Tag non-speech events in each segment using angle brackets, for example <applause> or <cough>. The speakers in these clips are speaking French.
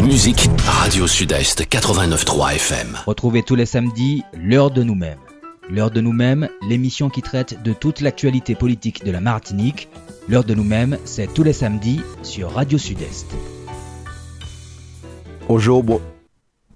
la musique, Radio Sud-Est 89.3 FM. Retrouvez tous les samedis l'heure de nous-mêmes. L'heure de nous-mêmes, l'émission qui traite de toute l'actualité politique de la Martinique. L'heure de nous-mêmes, c'est tous les samedis sur Radio Sud-Est. Bonjour, bon-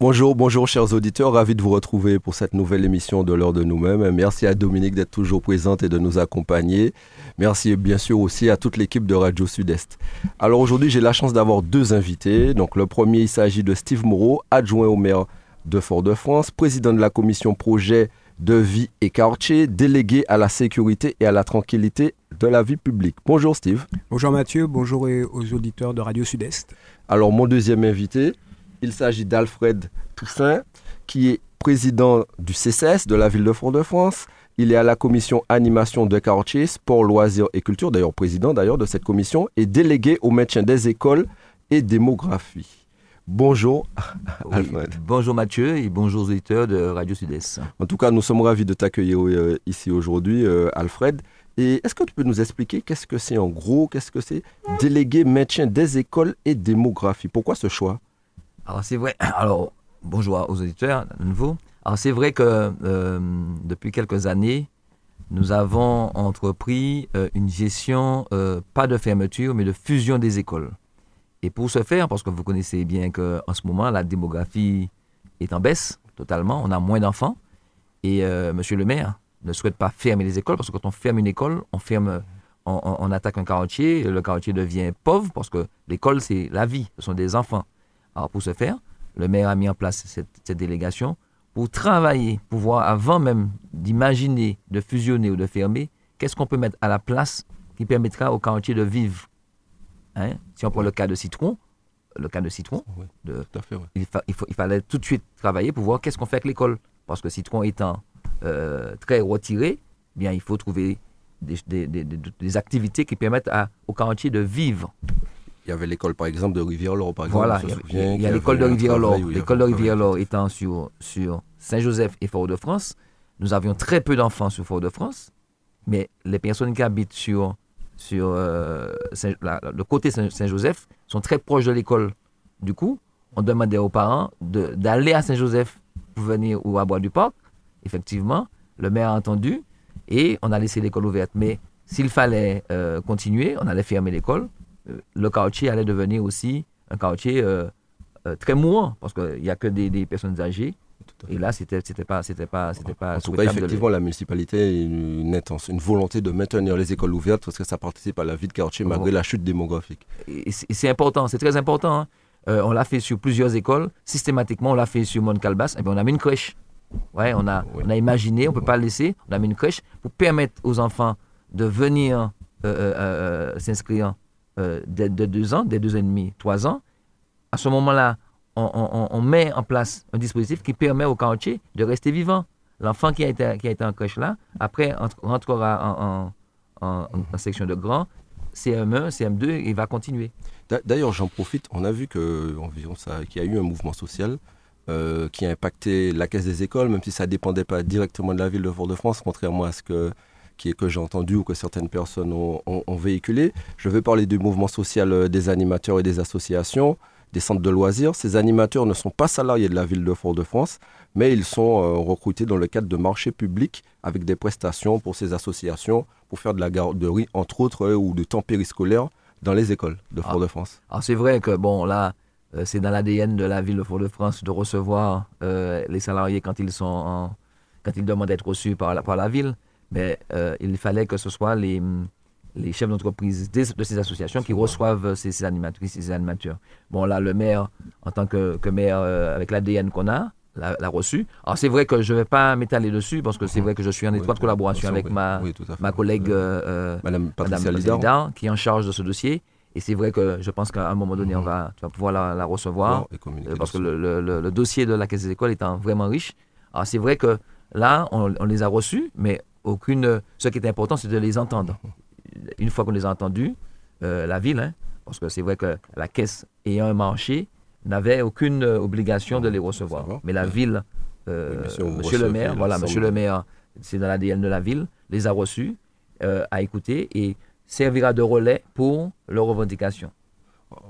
bonjour, bonjour chers auditeurs, ravi de vous retrouver pour cette nouvelle émission de l'heure de nous-mêmes. Merci à Dominique d'être toujours présente et de nous accompagner. Merci bien sûr aussi à toute l'équipe de Radio Sud-Est. Alors aujourd'hui, j'ai la chance d'avoir deux invités. Donc le premier, il s'agit de Steve Moreau, adjoint au maire de Fort-de-France, président de la commission projet de vie et quartier, délégué à la sécurité et à la tranquillité de la vie publique. Bonjour Steve. Bonjour Mathieu, bonjour aux auditeurs de Radio Sud-Est. Alors, mon deuxième invité, il s'agit d'Alfred Toussaint, qui est président du CCS de la ville de Fort-de-France. Il est à la commission animation de quartier, sport, loisirs et culture, d'ailleurs président d'ailleurs de cette commission, et délégué au maintien des écoles et démographie. Bonjour, Oui. Alfred. Bonjour Mathieu et bonjour aux auditeurs de Radio Sud-Est. En tout cas, nous sommes ravis de t'accueillir euh, ici aujourd'hui, euh, Alfred. Et est-ce que tu peux nous expliquer qu'est-ce que c'est en gros, qu'est-ce que c'est délégué maintien des écoles et démographie Pourquoi ce choix? Alors c'est vrai, <clears throat> alors bonjour aux auditeurs de nouveau. Alors c'est vrai que euh, depuis quelques années, nous avons entrepris euh, une gestion, euh, pas de fermeture, mais de fusion des écoles. Et pour ce faire, parce que vous connaissez bien qu'en ce moment, la démographie est en baisse totalement, on a moins d'enfants, et monsieur le maire ne souhaite pas fermer les écoles, parce que quand on ferme une école, on attaque un quartier, le quartier devient pauvre, parce que l'école, c'est la vie, ce sont des enfants. Alors pour ce faire, le maire a mis en place cette, cette délégation pour travailler, pour voir avant même d'imaginer, de fusionner ou de fermer, qu'est-ce qu'on peut mettre à la place qui permettra au quartier de vivre. Hein? Si on prend le cas de Citron, le cas de Citron, de, fait, ouais. il, fa- il faut- il fallait tout de suite travailler pour voir qu'est-ce qu'on fait avec l'école. Parce que Citron étant euh, très retiré, eh bien, il faut trouver des, des- des- des- des activités qui permettent à, au quartier de vivre. Il y avait l'école, par exemple, de Rivière-L'Or, par exemple. Voilà, il y a- l'école de y L'école de. Rivière-L'Or étant sur, sur Saint-Joseph et Fort-de-France, nous avions très peu d'enfants sur Fort-de-France, mais les personnes qui habitent sur, sur euh, la- le côté Saint- Saint-Joseph sont très proches de l'école. Du coup, on demandait aux parents d'aller à Saint-Joseph pour venir ou à Bois du Parc. Effectivement, le maire a entendu et on a laissé l'école ouverte. Mais s'il fallait euh, continuer, on allait fermer l'école. Euh, le quartier allait devenir aussi un quartier euh, euh, très mourant parce qu'il n'y a que des, des personnes âgées. Et là, c'était pas c'était pas c'était pas En tout cas, effectivement, la municipalité a une, une volonté de maintenir les écoles ouvertes parce que ça participe à la vie de quartier malgré la chute démographique. et c'est important, c'est très important. hein. Euh, on l'a fait sur plusieurs écoles. Systématiquement, on l'a fait sur Mont-Calbas. Et bien, on a mis une crèche. Ouais, on a, Oui. on a imaginé, on ne peut pas le laisser. On a mis une crèche pour permettre aux enfants de venir euh, euh, euh, s'inscrire euh, dès deux ans, dès deux ans et demi, trois ans. À ce moment-là, on, met en place un dispositif qui permet au quartier de rester vivant. L'enfant qui a été, qui a été en crèche là, après, entre- rentrera en, section de grand, CM1, CM2, et il va continuer. D'a- D'ailleurs, j'en profite, on a vu qu'il y a eu un mouvement social euh, qui a impacté la caisse des écoles, même si ça ne dépendait pas directement de la ville de Fort-de-France, contrairement à ce que, qui est, que j'ai entendu ou que certaines personnes ont, ont- ont véhiculé. Je vais parler du mouvement social euh, des animateurs et des associations, des centres de loisirs. Ces animateurs ne sont pas salariés de la ville de Fort-de-France, mais ils sont euh, recrutés dans le cadre de marchés publics avec des prestations pour ces associations, pour faire de la garderie, entre autres, euh, ou de temps périscolaire dans les écoles de Ah. Fort-de-France. Alors c'est vrai que bon là, euh, c'est dans l'ADN de la ville de Fort-de-France de recevoir les salariés quand ils sont en- quand ils demandent d'être reçus par la, par la ville, mais euh, il fallait que ce soit les, les chefs d'entreprise de ces associations qui reçoivent ces, ces animatrices, ces animateurs. Bon là, le maire, en tant que, que maire euh, avec l'ADN qu'on a, l'a reçu. Alors c'est vrai que je ne vais pas m'étaler dessus parce que c'est vrai que je suis en étroite Oui, collaboration avec oui, ma, oui, ma collègue euh, Madame Patricia Madame Lidard. Qui est en charge de ce dossier. Et c'est vrai que je pense qu'à un moment donné, on va, tu vas pouvoir la, la recevoir. et euh, parce que le, le- le- le dossier de la Caisse des écoles étant vraiment riche. Alors c'est vrai que là, on, on les a reçus, mais aucune. Ce qui est important, c'est de les entendre. Une fois qu'on les a entendus, euh, la ville, hein, parce que c'est vrai que la Caisse ayant un marché, n'avait aucune euh, obligation de les recevoir. Mais la ville, euh, monsieur le maire, voilà, l'ensemble monsieur de- le maire, c'est dans l'ADN de la ville, les a reçus, euh, a écouté et servira de relais pour leurs revendications.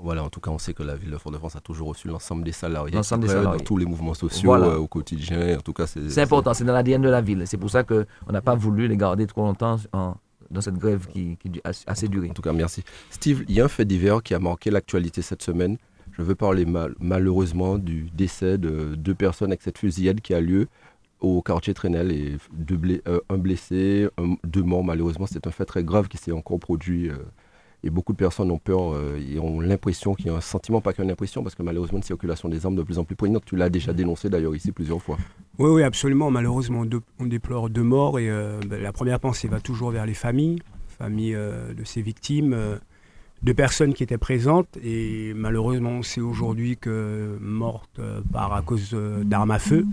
Voilà, en tout cas, on sait que la ville de Fort-de-France a toujours reçu l'ensemble des salariés. L'ensemble des salariés. Dans tous les mouvements sociaux Voilà. euh, au quotidien. En tout cas, c'est C'est important, c'est dans l'ADN de la ville. C'est pour ça qu'on n'a pas voulu les garder trop longtemps en- dans cette grève qui, qui a assez duré. En tout cas, merci. Steve, il y a un fait divers qui a marqué l'actualité cette semaine. Je veux parler mal- malheureusement du décès de deux personnes avec cette fusillade qui a lieu au quartier Trenel et deux blé- euh, un blessé, un- deux morts malheureusement. C'est un fait très grave qui s'est encore produit euh, et beaucoup de personnes ont peur euh, et ont l'impression qu'il y a un sentiment, pas qu'une impression, parce que malheureusement une circulation des armes de plus en plus prégnante. Tu l'as déjà dénoncé d'ailleurs ici plusieurs fois. Oui, oui, absolument. Malheureusement, on, déplore deux morts et euh, ben, la première pensée va toujours vers les familles, familles euh, de ces victimes, de personnes qui étaient présentes et malheureusement, on sait aujourd'hui que mortes par à cause d'armes à feu,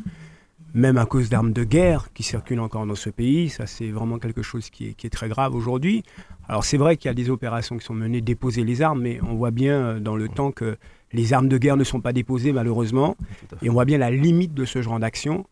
même à cause d'armes de guerre qui circulent encore dans ce pays. Ça, c'est vraiment quelque chose qui est, qui est très grave aujourd'hui. Alors, c'est vrai qu'il y a des opérations qui sont menées déposer les armes, mais on voit bien euh, dans le temps que les armes de guerre ne sont pas déposées, malheureusement. Et on voit bien la limite de ce genre d'action.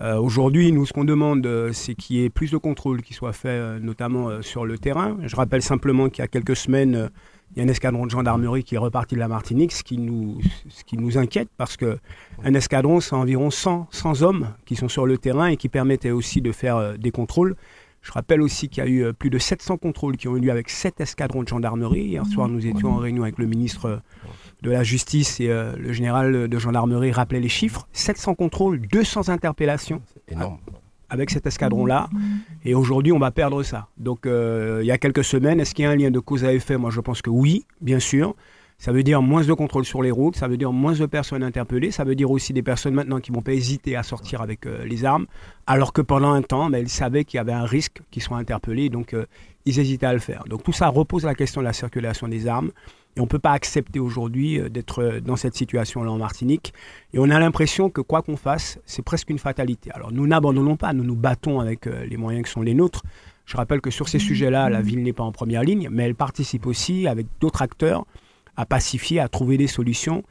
Euh, Aujourd'hui, nous, ce qu'on demande, euh, c'est qu'il y ait plus de contrôle qui soit fait, notamment sur le terrain. Je rappelle simplement qu'il y a quelques semaines, il y a un escadron de gendarmerie qui est reparti de la Martinique, ce qui nous, ce qui nous inquiète parce que un escadron, c'est environ 100, 100 hommes qui sont sur le terrain et qui permettaient aussi de faire euh, des contrôles. Je rappelle aussi qu'il y a eu euh, plus de 700 contrôles qui ont eu lieu avec 7 escadrons de gendarmerie. Hier soir, nous étions en réunion avec le ministre euh, de la Justice et le général de gendarmerie rappelait les chiffres. 700 contrôles, 200 interpellations C'est énorme. Avec cet escadron-là. Et aujourd'hui, on va perdre ça. Donc, euh, il y a quelques semaines, est-ce qu'il y a un lien de cause à effet? Moi, je pense que oui, bien sûr. Ça veut dire moins de contrôle sur les routes, ça veut dire moins de personnes interpellées, ça veut dire aussi des personnes maintenant qui ne vont pas hésiter à sortir avec euh, les armes, alors que pendant un temps, ben, ils savaient qu'il y avait un risque qu'ils soient interpellés, donc euh, ils hésitaient à le faire. Donc tout ça repose la question de la circulation des armes, et on ne peut pas accepter aujourd'hui euh, d'être dans cette situation-là en Martinique. Et on a l'impression que quoi qu'on fasse, c'est presque une fatalité. Alors nous n'abandonnons pas, nous nous battons avec les moyens qui sont les nôtres. Je rappelle que sur ces sujets-là, la ville n'est pas en première ligne, mais elle participe aussi avec d'autres acteurs à pacifier, à trouver des solutions,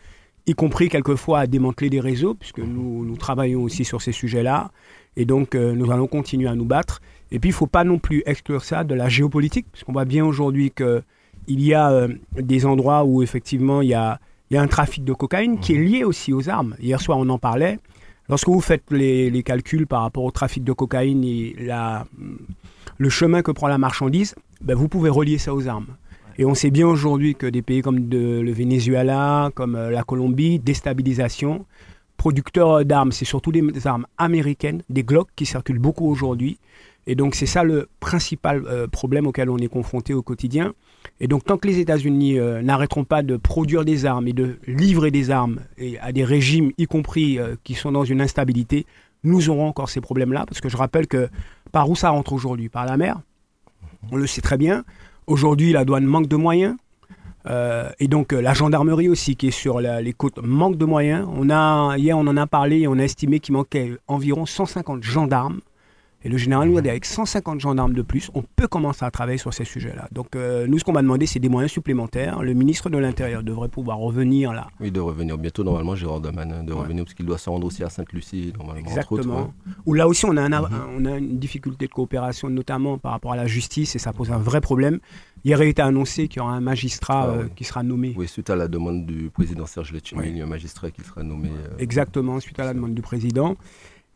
y compris quelquefois à démanteler des réseaux, puisque nous, nous travaillons aussi sur ces sujets-là. Et donc, euh, nous allons continuer à nous battre. Et puis, il ne faut pas non plus exclure ça de la géopolitique, puisqu'on voit bien aujourd'hui qu'il y a euh, des endroits où, effectivement, il y a, il y a un trafic de cocaïne qui est lié aussi aux armes. Hier soir, on en parlait. Lorsque vous faites les, les calculs par rapport au trafic de cocaïne et la, le chemin que prend la marchandise, ben, vous pouvez relier ça aux armes. Et on sait bien aujourd'hui que des pays comme le Venezuela, comme euh, la Colombie, déstabilisation, producteurs d'armes, c'est surtout des armes américaines, des Glock qui circulent beaucoup aujourd'hui. Et donc c'est ça le principal euh, problème auquel on est confronté au quotidien. Et donc tant que les États-Unis euh, n'arrêteront pas de produire des armes et de livrer des armes à des régimes, y compris qui sont dans une instabilité, nous aurons encore ces problèmes-là. Parce que je rappelle que par où ça rentre aujourd'hui? Par la mer. On le sait très bien. Aujourd'hui, la douane manque de moyens. Euh, et donc euh, la gendarmerie aussi qui est sur les côtes manque de moyens. Hier on en a parlé et on a estimé qu'il manquait environ 150 gendarmes. Et le général nous a dit avec 150 gendarmes de plus, on peut commencer à travailler sur ces sujets-là. Donc euh, nous ce qu'on m'a demandé c'est des moyens supplémentaires. Le ministre de l'Intérieur devrait pouvoir revenir là. Oui, de revenir bientôt, normalement, Gérard Damanin, de Ouais. revenir, parce qu'il doit se rendre aussi à Sainte-Lucie, normalement, entre autres. Exactement. hein. Où là aussi on a, un av- Mhm. on a une difficulté de coopération notamment par rapport à la justice et ça pose un vrai problème. Hier il a été annoncé qu'il y aura un magistrat Ah euh, qui sera nommé. Oui, suite à la demande du président Serge Letchimy, Oui. il y a un magistrat qui sera nommé. euh, Exactement, suite à la demande du président.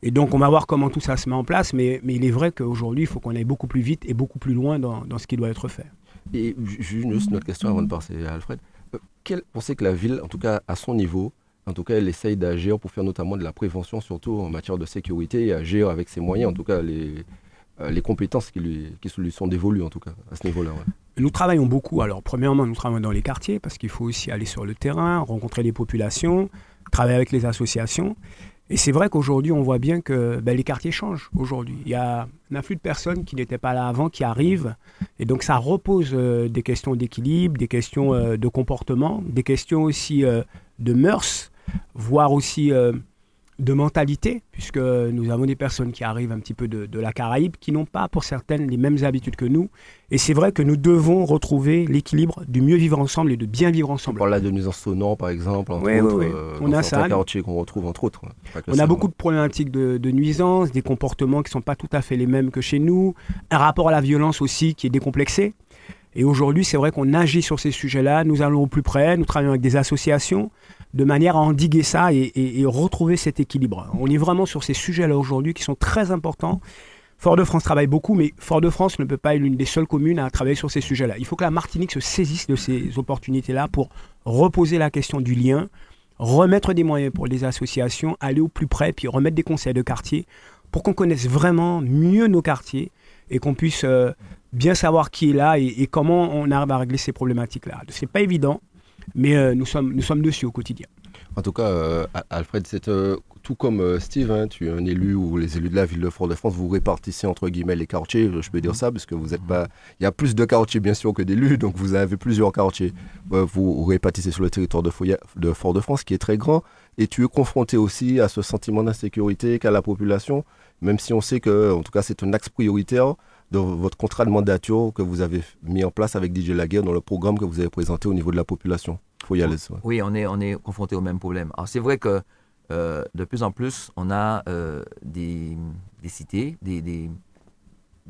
Et donc, on va voir comment tout ça se met en place. Mais, mais il est vrai qu'aujourd'hui, il faut qu'on aille beaucoup plus vite et beaucoup plus loin dans, dans ce qui doit être fait. Et ju- ju- juste une autre question avant de passer à Alfred. Euh, Quel, on sait que la ville, en tout cas à son niveau, en tout cas, elle essaye d'agir pour faire notamment de la prévention, surtout en matière de sécurité, et agir avec ses moyens, en tout cas les, euh, les compétences qui lui, qui lui sont dévolues, en tout cas, à ce niveau-là. ouais. Nous travaillons beaucoup. Alors, premièrement, nous travaillons dans les quartiers parce qu'il faut aussi aller sur le terrain, rencontrer les populations, travailler avec les associations. Et c'est vrai qu'aujourd'hui, on voit bien que ben, les quartiers changent aujourd'hui. Il y a un afflux de personnes qui n'étaient pas là avant qui arrivent. Et donc, ça repose euh, des questions d'équilibre, des questions euh, de comportement, des questions aussi euh, de mœurs, voire aussi de mentalité, puisque nous avons des personnes qui arrivent un petit peu de, de la Caraïbe qui n'ont pas, pour certaines, les mêmes habitudes que nous. Et c'est vrai que nous devons retrouver l'équilibre du mieux vivre ensemble et de bien vivre On ensemble. parle là de nuisances sonores, par exemple, entre Oui, autres, oui. euh, On a ça. qu'on retrouve, entre autres. que On a beaucoup ouais. de problématiques de, de nuisances, des comportements qui ne sont pas tout à fait les mêmes que chez nous, un rapport à la violence aussi qui est décomplexé. Et aujourd'hui, c'est vrai qu'on agit sur ces sujets-là, nous allons au plus près, nous travaillons avec des associations de manière à endiguer ça et, retrouver cet équilibre. On est vraiment sur ces sujets-là aujourd'hui qui sont très importants. Fort-de-France travaille beaucoup, mais Fort-de-France ne peut pas être l'une des seules communes à travailler sur ces sujets-là. Il faut que la Martinique se saisisse de ces opportunités-là pour reposer la question du lien, remettre des moyens pour les associations, aller au plus près, puis remettre des conseils de quartier pour qu'on connaisse vraiment mieux nos quartiers et qu'on puisse euh, bien savoir qui est là et, comment on arrive à régler ces problématiques-là. Ce n'est pas évident, mais euh, nous, sommes, nous sommes dessus au quotidien. En tout cas, euh, Alfred, c'est tout comme Steve, hein, tu es un élu ou les élus de la ville de Fort-de-France, vous répartissez entre guillemets les quartiers, je peux dire ça, parce que vous êtes pas. Il y a plus de quartiers bien sûr que d'élus, donc vous avez plusieurs quartiers. vous répartissez sur le territoire de, de Fort-de-France qui est très grand, et tu es confronté aussi à ce sentiment d'insécurité qu'a la population même si on sait que, en tout cas, c'est un axe prioritaire de votre contrat de mandature que vous avez mis en place avec DJ Laguerre dans le programme que vous avez présenté au niveau de la population. faut y aller. Oui, on est, on est confronté au même problème. Alors, c'est vrai que euh, de plus en plus, on a euh, des, cités, des, des,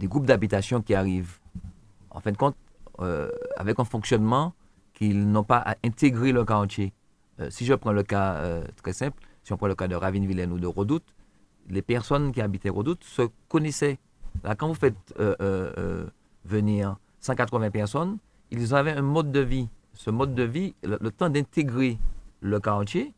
groupes d'habitation qui arrivent, en fin de compte, euh, avec un fonctionnement qu'ils n'ont pas à intégrer le quartier. si je prends le cas très simple, si on prend le cas de Ravine-Vilaine ou de Redoute, les personnes qui habitaient Redoute se connaissaient. Quand vous faites euh, euh, euh, venir 180 personnes, ils avaient un mode de vie. Ce mode de vie, le, temps d'intégrer le quartier,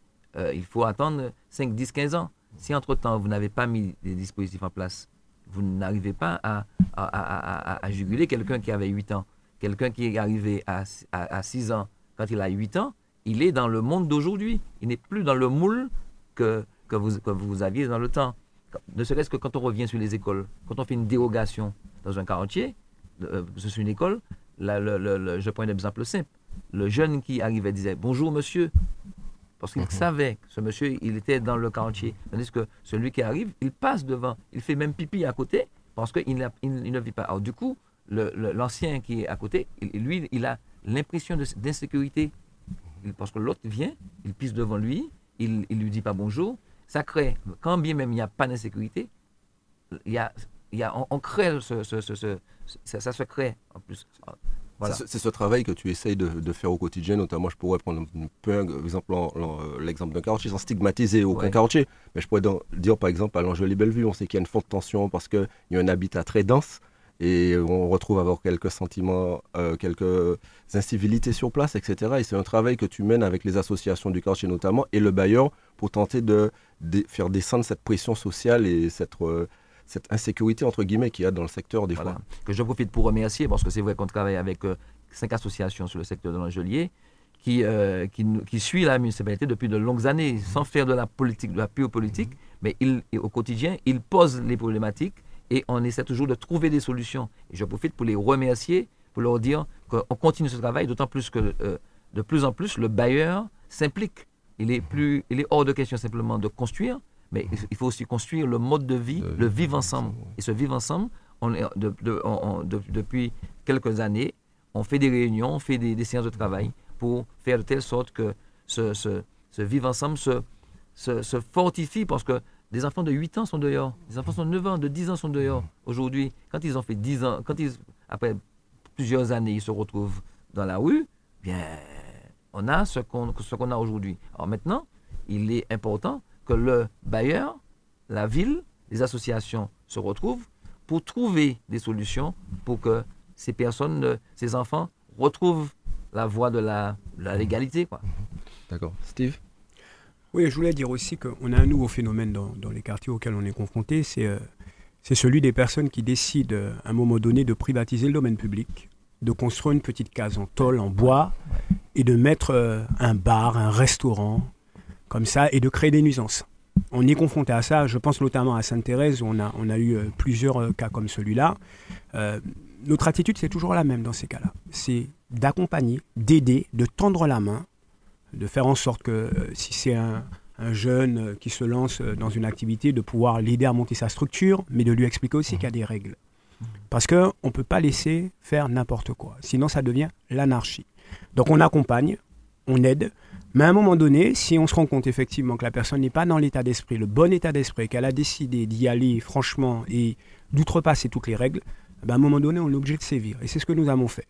il faut attendre 5, 10, 15 ans. Si entre-temps, vous n'avez pas mis des dispositifs en place, vous n'arrivez pas à, juguler quelqu'un qui avait 8 ans. Quelqu'un qui est arrivé à, à, 6 ans quand il a 8 ans, il est dans le monde d'aujourd'hui. Il n'est plus dans le moule que vous aviez dans le temps. Ne serait-ce que quand on revient sur les écoles, quand on fait une dérogation dans un quartier, euh, c'est une école, je prends un exemple simple. Le jeune qui arrivait disait bonjour monsieur, parce qu'il mhm. savait que ce monsieur, il était dans le quartier. Tandis que celui qui arrive, il passe devant, il fait même pipi à côté, parce qu'il il, il ne vit pas. Alors du coup, l'ancien qui est à côté, lui, il a l'impression d'insécurité. Parce que l'autre vient, il pisse devant lui, il ne lui dit pas bonjour, ça crée, quand bien même il n'y a pas d'insécurité, il y a, il y a, on, crée, ce, ce, ce, ça, se crée en plus. Voilà. C'est ce travail que tu essayes de, de, faire au quotidien, notamment je pourrais prendre un peu exemple l'exemple d'un quartier sans stigmatiser aucun quartier, mais je pourrais dire par exemple à l'Angely Bellevue, on sait qu'il y a une forte tension parce qu'il y a un habitat très dense, et on retrouve avoir quelques sentiments, euh, quelques incivilités sur place, etc. Et c'est un travail que tu mènes avec les associations du quartier notamment et le bailleur pour tenter de, faire descendre cette pression sociale et cette, euh, cette insécurité entre guillemets qu'il y a dans le secteur des fois. Que je profite pour remercier parce que c'est vrai qu'on travaille avec euh, cinq associations sur le secteur de l'Angelier. Qui, qui, qui, suit la municipalité depuis de longues années sans faire de la politique, de la pure politique, mais il, au quotidien, il pose les problématiques et on essaie toujours de trouver des solutions. Et je profite pour les remercier, pour leur dire qu'on continue ce travail, d'autant plus que euh, de plus en plus, le bailleur s'implique. Il est, plus, il est hors de question simplement de construire, mais il faut aussi construire le mode de vie, le vivre ensemble. Et ce vivre ensemble, on, de, depuis quelques années, on fait des réunions, on fait des, séances de travail pour faire de telle sorte que ce, ce, ce vivre ensemble se, se, se fortifie parce que des enfants de 8 ans sont dehors. Des enfants de 9 ans, de 10 ans sont dehors. Aujourd'hui, quand ils ont fait 10 ans, quand ils, après plusieurs années, ils se retrouvent dans la rue, bien, on a ce qu'on a aujourd'hui. Alors maintenant, il est important que le bailleur, la ville, les associations se retrouvent pour trouver des solutions pour que ces personnes, ces enfants retrouvent la voie de la, la légalité. D'accord. Steve? Oui, je voulais dire aussi qu'on a un nouveau phénomène dans, les quartiers auxquels on est confronté, euh, c'est celui des personnes qui décident à un moment donné de privatiser le domaine public, de construire une petite case en tôle, en bois, et de mettre euh, un bar, un restaurant, comme ça, et de créer des nuisances. On est confronté à ça, je pense notamment à Sainte-Thérèse, où on a, on a eu euh, plusieurs cas comme celui-là. notre attitude, c'est toujours la même dans ces cas-là. C'est d'accompagner, d'aider, de tendre la main de faire en sorte que euh, si c'est un, jeune euh, qui se lance euh, dans une activité, de pouvoir l'aider à monter sa structure, mais de lui expliquer aussi qu'il y a des règles. Parce qu'on ne peut pas laisser faire n'importe quoi, sinon ça devient l'anarchie. Donc on accompagne, on aide, mais à un moment donné, si on se rend compte effectivement que la personne n'est pas dans l'état d'esprit, le bon état d'esprit, qu'elle a décidé d'y aller franchement et d'outrepasser toutes les règles, ben à un moment donné, on est obligé de sévir. Et c'est ce que nous avons fait.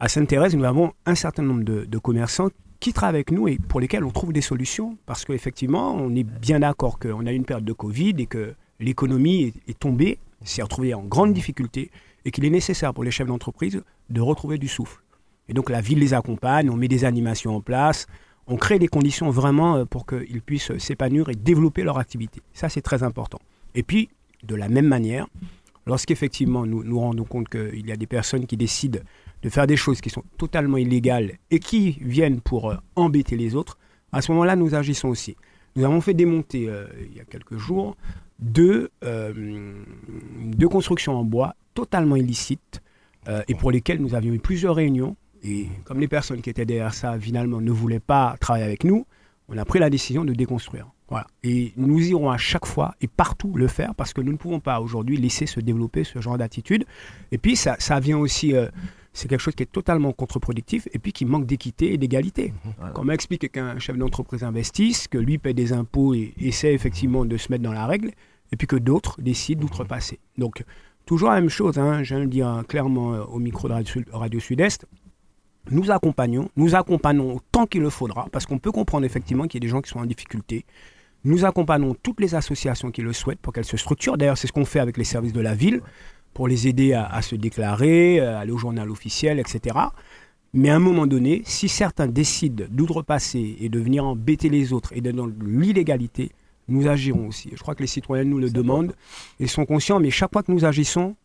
à Sainte-Thérèse, nous avons un certain nombre de, commerçants qui travaillent avec nous et pour lesquels on trouve des solutions parce qu'effectivement, on est bien d'accord qu'on a une période de Covid et que l'économie est, est tombée, s'est retrouvée en grande difficulté et qu'il est nécessaire pour les chefs d'entreprise de retrouver du souffle. Et donc la ville les accompagne, on met des animations en place, on crée des conditions vraiment euh, pour qu'ils puissent s'épanouir et développer leur activité. Ça, c'est très important. Et puis, de la même manière, lorsqu'effectivement nous nous rendons compte qu'il y a des personnes qui décident de faire des choses qui sont totalement illégales et qui viennent pour euh, embêter les autres, à ce moment-là, nous agissons aussi. Nous avons fait démonter, euh, il y a quelques jours, deux, deux constructions en bois totalement illicites et pour lesquelles nous avions eu plusieurs réunions et comme les personnes qui étaient derrière ça, finalement, ne voulaient pas travailler avec nous, on a pris la décision de déconstruire. Voilà. Et nous irons à chaque fois et partout le faire parce que nous ne pouvons pas aujourd'hui laisser se développer ce genre d'attitude. Et puis, ça, ça vient aussi. Euh, c'est quelque chose qui est totalement contre-productif et puis qui manque d'équité et d'égalité. Quand on m'explique qu'un chef d'entreprise investisse, que lui paie des impôts et essaie effectivement de se mettre dans la règle, et puis que d'autres décident d'outrepasser. Donc, toujours la même chose, hein, je viens de dire clairement euh, au micro de Radio Sud-Est, nous accompagnons, nous accompagnons tant qu'il le faudra, parce qu'on peut comprendre effectivement qu'il y a des gens qui sont en difficulté. Nous accompagnons toutes les associations qui le souhaitent pour qu'elles se structurent. D'ailleurs, c'est ce qu'on fait avec les services de la ville, pour les aider à, se déclarer, à aller au journal officiel, etc. Mais à un moment donné, si certains décident d'outrepasser et de venir embêter les autres et d'être dans l'illégalité, nous agirons aussi. Je crois que les citoyens nous le demandent et sont conscients, mais chaque fois que nous agissons,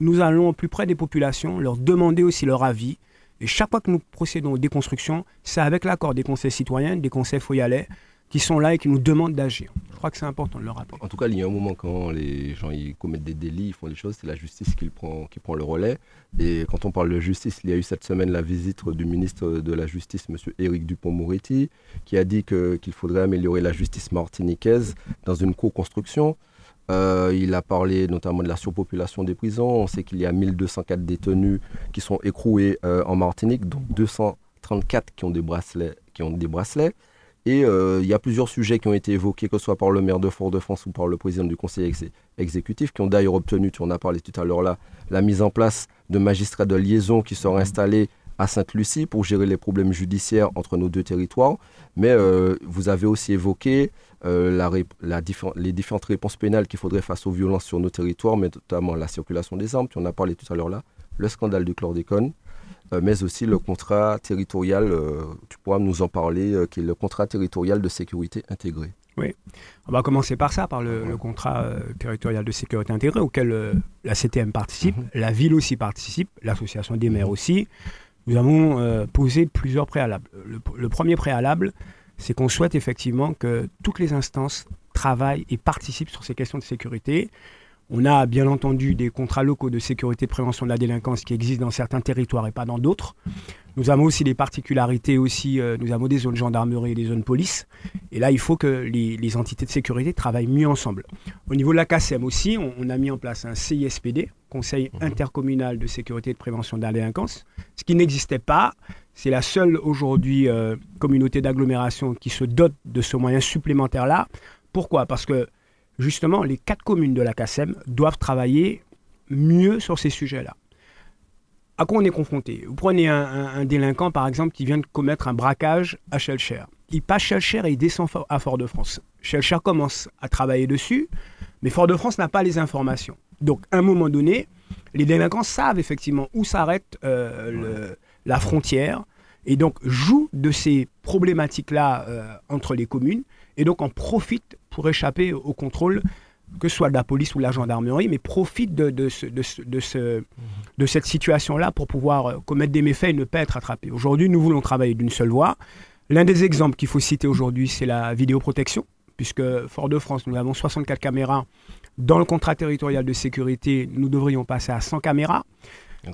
nous allons au plus près des populations, leur demander aussi leur avis, et chaque fois que nous procédons aux déconstructions, c'est avec l'accord des conseils citoyens, des conseils foyalais, qui sont là et qui nous demandent d'agir. Je crois que c'est important de le rappeler. En tout cas, il y a un moment quand les gens ils commettent des délits, ils font des choses, c'est la justice qui prend, qui prend le relais. Et quand on parle de justice, il y a eu cette semaine la visite du ministre de la Justice, M. Éric Dupont-Moretti, qui a dit qu'il faudrait améliorer la justice martiniquaise dans une co-construction. Euh, il a parlé notamment de la surpopulation des prisons. On sait qu'il y a 1204 détenus qui sont écroués euh, en Martinique, dont 234 qui ont des bracelets. Qui ont des bracelets. Et euh, il y a plusieurs sujets qui ont été évoqués, que ce soit par le maire de Fort-de-France ou par le président du conseil exécutif, qui ont d'ailleurs obtenu, tu en as parlé tout à l'heure là, la mise en place de magistrats de liaison qui seront installés à Sainte-Lucie pour gérer les problèmes judiciaires entre nos deux territoires. Mais vous avez aussi évoqué euh, la, les différentes réponses pénales qu'il faudrait face aux violences sur nos territoires, mais notamment la circulation des armes, tu en as parlé tout à l'heure là, le scandale du chlordécone, euh, mais aussi le contrat territorial, euh, tu pourras nous en parler, qui est le contrat territorial de sécurité intégré. Oui, on va commencer par ça, par le, contrat territorial de sécurité intégré auquel la CTM participe, mhm. la ville aussi participe, l'association des maires mhm. aussi. Nous avons posé plusieurs préalables. le premier préalable, c'est qu'on souhaite effectivement que toutes les instances travaillent et participent sur ces questions de sécurité. On a bien entendu des contrats locaux de sécurité et de prévention de la délinquance qui existent dans certains territoires et pas dans d'autres. Nous avons aussi des particularités aussi, euh, nous avons des zones gendarmerie et des zones police. Et là, il faut que les, entités de sécurité travaillent mieux ensemble. Au niveau de la CACEM aussi, on, a mis en place un CISPD, Conseil mhm. intercommunal de sécurité et de prévention de la délinquance, ce qui n'existait pas. C'est la seule aujourd'hui euh, communauté d'agglomération qui se dote de ce moyen supplémentaire-là. Pourquoi? Parce que justement, les quatre communes de la CACEM doivent travailler mieux sur ces sujets-là à quoi on est confronté? Vous prenez un, délinquant, par exemple, qui vient de commettre un braquage à Shellshare. Il passe Shellshare et il descend à Fort-de-France. Shellshare commence à travailler dessus, mais Fort-de-France n'a pas les informations. Donc, à un moment donné, les délinquants savent effectivement où s'arrête euh, la frontière et donc jouent de ces problématiques-là euh, entre les communes et donc en profitent pour échapper au contrôle que ce soit de la police ou de la gendarmerie, mais profite de, de, de, cette situation-là pour pouvoir euh, commettre des méfaits et ne pas être attrapé. Aujourd'hui, nous voulons travailler d'une seule voie. L'un des exemples qu'il faut citer aujourd'hui, c'est la vidéoprotection, puisque Fort-de-France, nous avons 64 caméras. Dans le contrat territorial de sécurité, nous devrions passer à 100 caméras.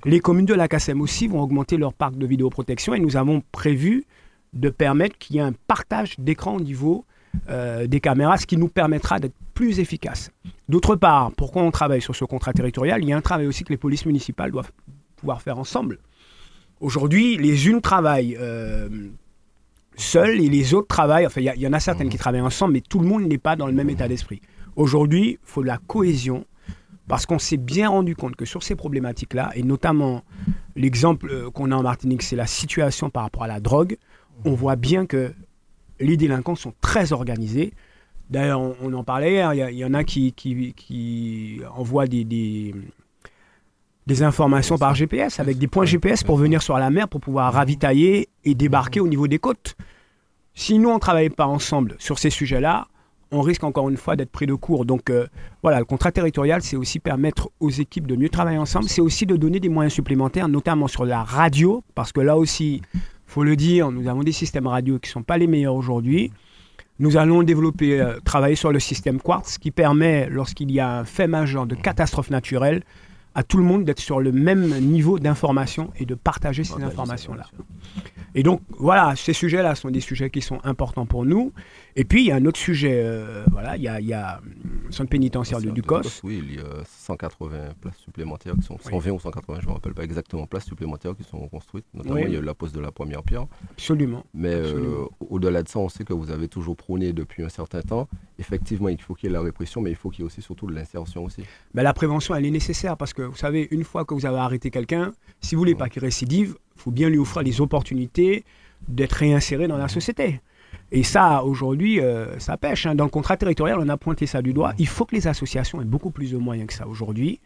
Les communes de la CACEM aussi vont augmenter leur parc de vidéoprotection et nous avons prévu de permettre qu'il y ait un partage d'écran au niveau euh, des caméras, ce qui nous permettra d'être plus efficaces. D'autre part, pourquoi on travaille sur ce contrat territorial? Il y a un travail aussi que les polices municipales doivent pouvoir faire ensemble. Aujourd'hui, les unes travaillent euh, seules et les autres travaillent, enfin il y, en a certaines qui travaillent ensemble, mais tout le monde n'est pas dans le même état d'esprit. Aujourd'hui, il faut de la cohésion, parce qu'on s'est bien rendu compte que sur ces problématiques-là, et notamment l'exemple euh, qu'on a en Martinique, c'est la situation par rapport à la drogue. On voit bien que les délinquants sont très organisés. D'ailleurs, on, en parlait hier, il y, en a qui, qui, envoient des, informations par GPS, avec des points GPS pour venir sur la mer, pour pouvoir ravitailler et débarquer au niveau des côtes. Si nous, on ne travaille pas ensemble sur ces sujets-là, on risque encore une fois d'être pris de court. Donc euh, voilà, le contrat territorial, c'est aussi permettre aux équipes de mieux travailler ensemble. C'est aussi de donner des moyens supplémentaires, notamment sur la radio, parce que là aussi, faut le dire, nous avons des systèmes radio qui ne sont pas les meilleurs aujourd'hui. Nous allons développer, euh, travailler sur le système Quartz qui permet, lorsqu'il y a un fait majeur de catastrophe naturelle, à tout le monde d'être sur le même niveau d'information et de partager ces informations-là. Et donc, voilà, ces sujets-là sont des sujets qui sont importants pour nous. Et puis, il y a un autre sujet, euh, voilà, il y a, il y a le centre pénitentiaire de Ducos. Oui, il y a 180 places supplémentaires qui sont, 120 ou 180, je ne me rappelle pas exactement, places supplémentaires qui sont construites. Notamment, il y a eu la pose de la première pierre. Absolument. Mais euh, au-delà de ça, on sait que vous avez toujours prôné depuis un certain temps. Effectivement, il faut qu'il y ait la répression, mais il faut qu'il y ait aussi surtout de l'insertion aussi. Ben, la prévention, elle est nécessaire parce que, vous savez, une fois que vous avez arrêté quelqu'un, si vous voulez pas qu'il récidive, il faut bien lui offrir les opportunités d'être réinséré dans la société. Et ça, aujourd'hui, euh, ça pêche. Hein. Dans le contrat territorial, on a pointé ça du doigt. Il faut que les associations aient beaucoup plus de moyens que ça aujourd'hui.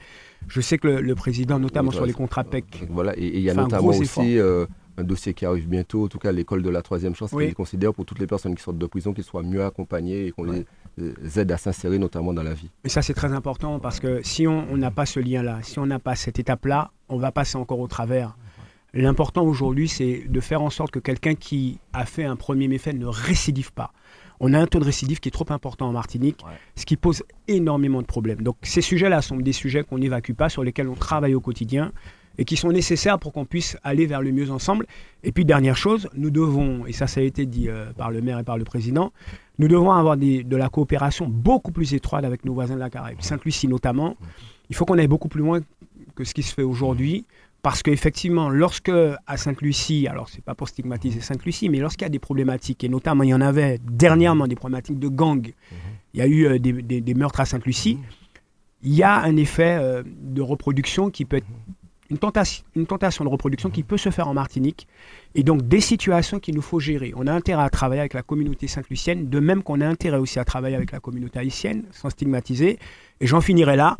Je sais que le, président, notamment sur les contrats PEC. Voilà, et il y a notamment aussi euh, un dossier qui arrive bientôt, en tout cas l'école de la troisième chance, qui considère pour toutes les personnes qui sortent de prison qu'ils soient mieux accompagnés et qu'on les euh, aide à s'insérer notamment dans la vie. Et ça, c'est très important parce que si on n'a pas ce lien-là, si on n'a pas cette étape-là, on va passer encore au travers. L'important aujourd'hui, c'est de faire en sorte que quelqu'un qui a fait un premier méfait ne récidive pas. On a un taux de récidive qui est trop important en Martinique, ce qui pose énormément de problèmes. Donc ces sujets-là sont des sujets qu'on n'évacue pas, sur lesquels on travaille au quotidien et qui sont nécessaires pour qu'on puisse aller vers le mieux ensemble. Et puis dernière chose, nous devons, et ça ça a été dit euh, par le maire et par le président, nous devons avoir de la coopération beaucoup plus étroite avec nos voisins de la Caraïbe, Sainte-Lucie notamment. Il faut qu'on aille beaucoup plus loin que ce qui se fait aujourd'hui parce qu'effectivement, lorsque à Sainte-Lucie, alors c'est pas pour stigmatiser Sainte-Lucie, mais lorsqu'il y a des problématiques, et notamment il y en avait dernièrement des problématiques de gang, il y a eu euh, des, meurtres à Sainte-Lucie, il y a un effet euh, de reproduction qui peut être une tentation de reproduction qui peut se faire en Martinique, et donc des situations qu'il nous faut gérer. On a intérêt à travailler avec la communauté sainte-lucienne, de même qu'on a intérêt aussi à travailler avec la communauté haïtienne, sans stigmatiser. Et j'en finirai là.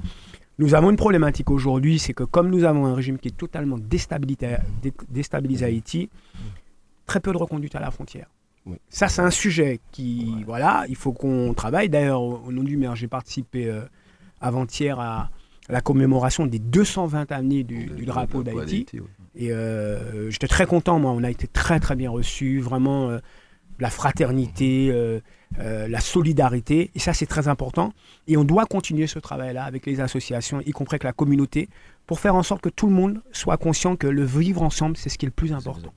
Nous avons une problématique aujourd'hui, c'est que comme nous avons un régime qui est totalement déstabilisé, déstabilisé à Haïti, très peu de reconduite à la frontière. Ça, c'est un sujet qui, voilà, il faut qu'on travaille. D'ailleurs, au, nom du maire, j'ai participé euh, avant-hier à, la commémoration des 220 années du, drapeau d'Haïti. Et euh, j'étais très content, moi. On a été très, très bien reçus. Vraiment, euh, la fraternité, euh, la solidarité. Et ça, c'est très important. Et on doit continuer ce travail-là avec les associations, y compris avec la communauté, pour faire en sorte que tout le monde soit conscient que le vivre ensemble, c'est ce qui est le plus important.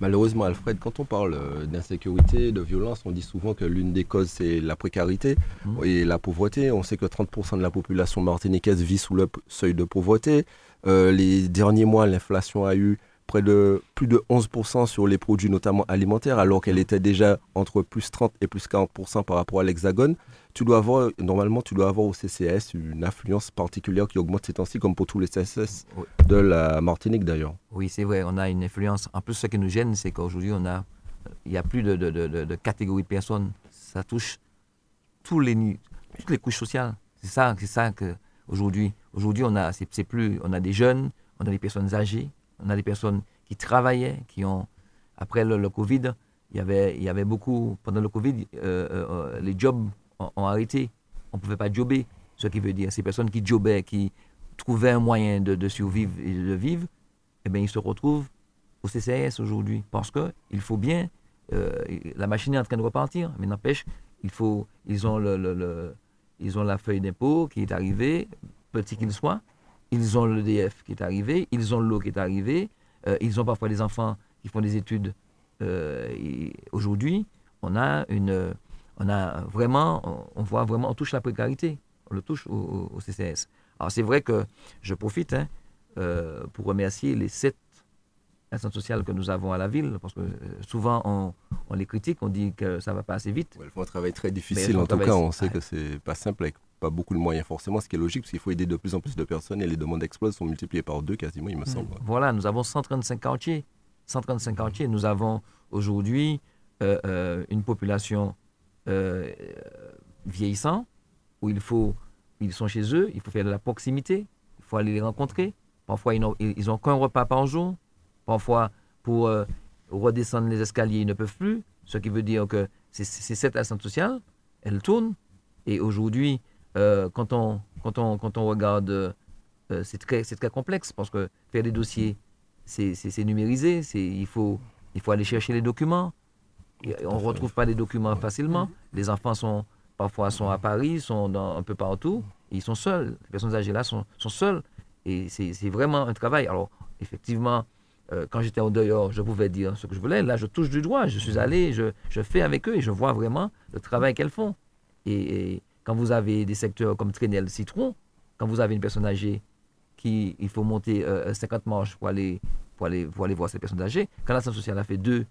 Malheureusement, Alfred, quand on parle euh, d'insécurité, de violence, on dit souvent que l'une des causes, c'est la précarité mmh. et la pauvreté. On sait que 30% de la population martiniquaise vit sous le seuil de pauvreté. Euh, les derniers mois, l'inflation a eu près de plus de 11% sur les produits notamment alimentaires, alors qu'elle était déjà entre plus 30 et plus 40% par rapport à l'Hexagone. Tu dois avoir, normalement, tu dois avoir au CCS une influence particulière qui augmente ces temps-ci, comme pour tous les CSS de la Martinique d'ailleurs. Oui, c'est vrai, on a une influence. En plus, ce qui nous gêne, c'est qu'aujourd'hui, on a, il n'y a plus de, de, de, de, catégories de personnes. Ça touche tous les, toutes les couches sociales. C'est ça, c'est ça que aujourd'hui, aujourd'hui, on a, c'est plus, on a des jeunes, on a des personnes âgées, on a des personnes qui travaillaient, qui ont, après le, Covid, il y, avait, beaucoup, pendant le Covid, euh, euh, euh, les jobs ont, arrêté. On ne pouvait pas jobber. Ce qui veut dire, ces personnes qui jobaient, qui trouvaient un moyen de, survivre et de vivre, eh bien, ils se retrouvent au CCS aujourd'hui. Parce qu'il faut bien, la machine est en train de repartir, mais n'empêche, ils ont, ils ont la feuille d'impôt qui est arrivée, petit qu'il soit, ils ont l'EDF qui est arrivé, ils ont l'eau qui est arrivé, euh, ils ont parfois des enfants qui font des études. Euh, aujourd'hui, on a une, on a vraiment, on, voit vraiment, on touche la précarité, on le touche au, CCS. Alors c'est vrai que je profite hein, euh, pour remercier les sept instances sociales que nous avons à la ville, parce que souvent on, les critique, on dit que ça va pas assez vite. elles font un travail très difficile, en tout cas, on sait que c'est pas simple pas beaucoup de moyens forcément, ce qui est logique, parce qu'il faut aider de plus en plus de personnes et les demandes d'explosion sont multipliées par deux quasiment, il me semble. Voilà, nous avons 135 quartiers. 135 quartiers. Nous avons aujourd'hui euh, euh, une population euh, vieillissante où il faut, ils sont chez eux, il faut faire de la proximité, il faut aller les rencontrer. Parfois, ils n'ont ils ont qu'un repas par jour. Parfois, pour redescendre les escaliers, ils ne peuvent plus. Ce qui veut dire que c'est cette assistance sociale, elle tourne. Et aujourd'hui, quand, on, quand, on, quand on regarde, c'est très, très complexe parce que faire des dossiers, c'est numérisé. Il faut, il faut aller chercher les documents. On ne retrouve pas les documents facilement. Les enfants sont parfois sont à Paris, sont dans, un peu partout. Et ils sont seuls. Les personnes âgées là sont, sont seules. Et c'est vraiment un travail. Alors, effectivement, euh, quand j'étais au dehors, je pouvais dire ce que je voulais. Là, je touche du doigt. Je suis allé, je, je fais avec eux et je vois vraiment le travail qu'elles font. Et, quand vous avez des secteurs comme Trénel, Citron, quand vous avez une personne âgée qui il faut monter 50 euh, marches pour aller, pour, aller, pour aller voir cette personne âgée, quand la sociale a fait deux,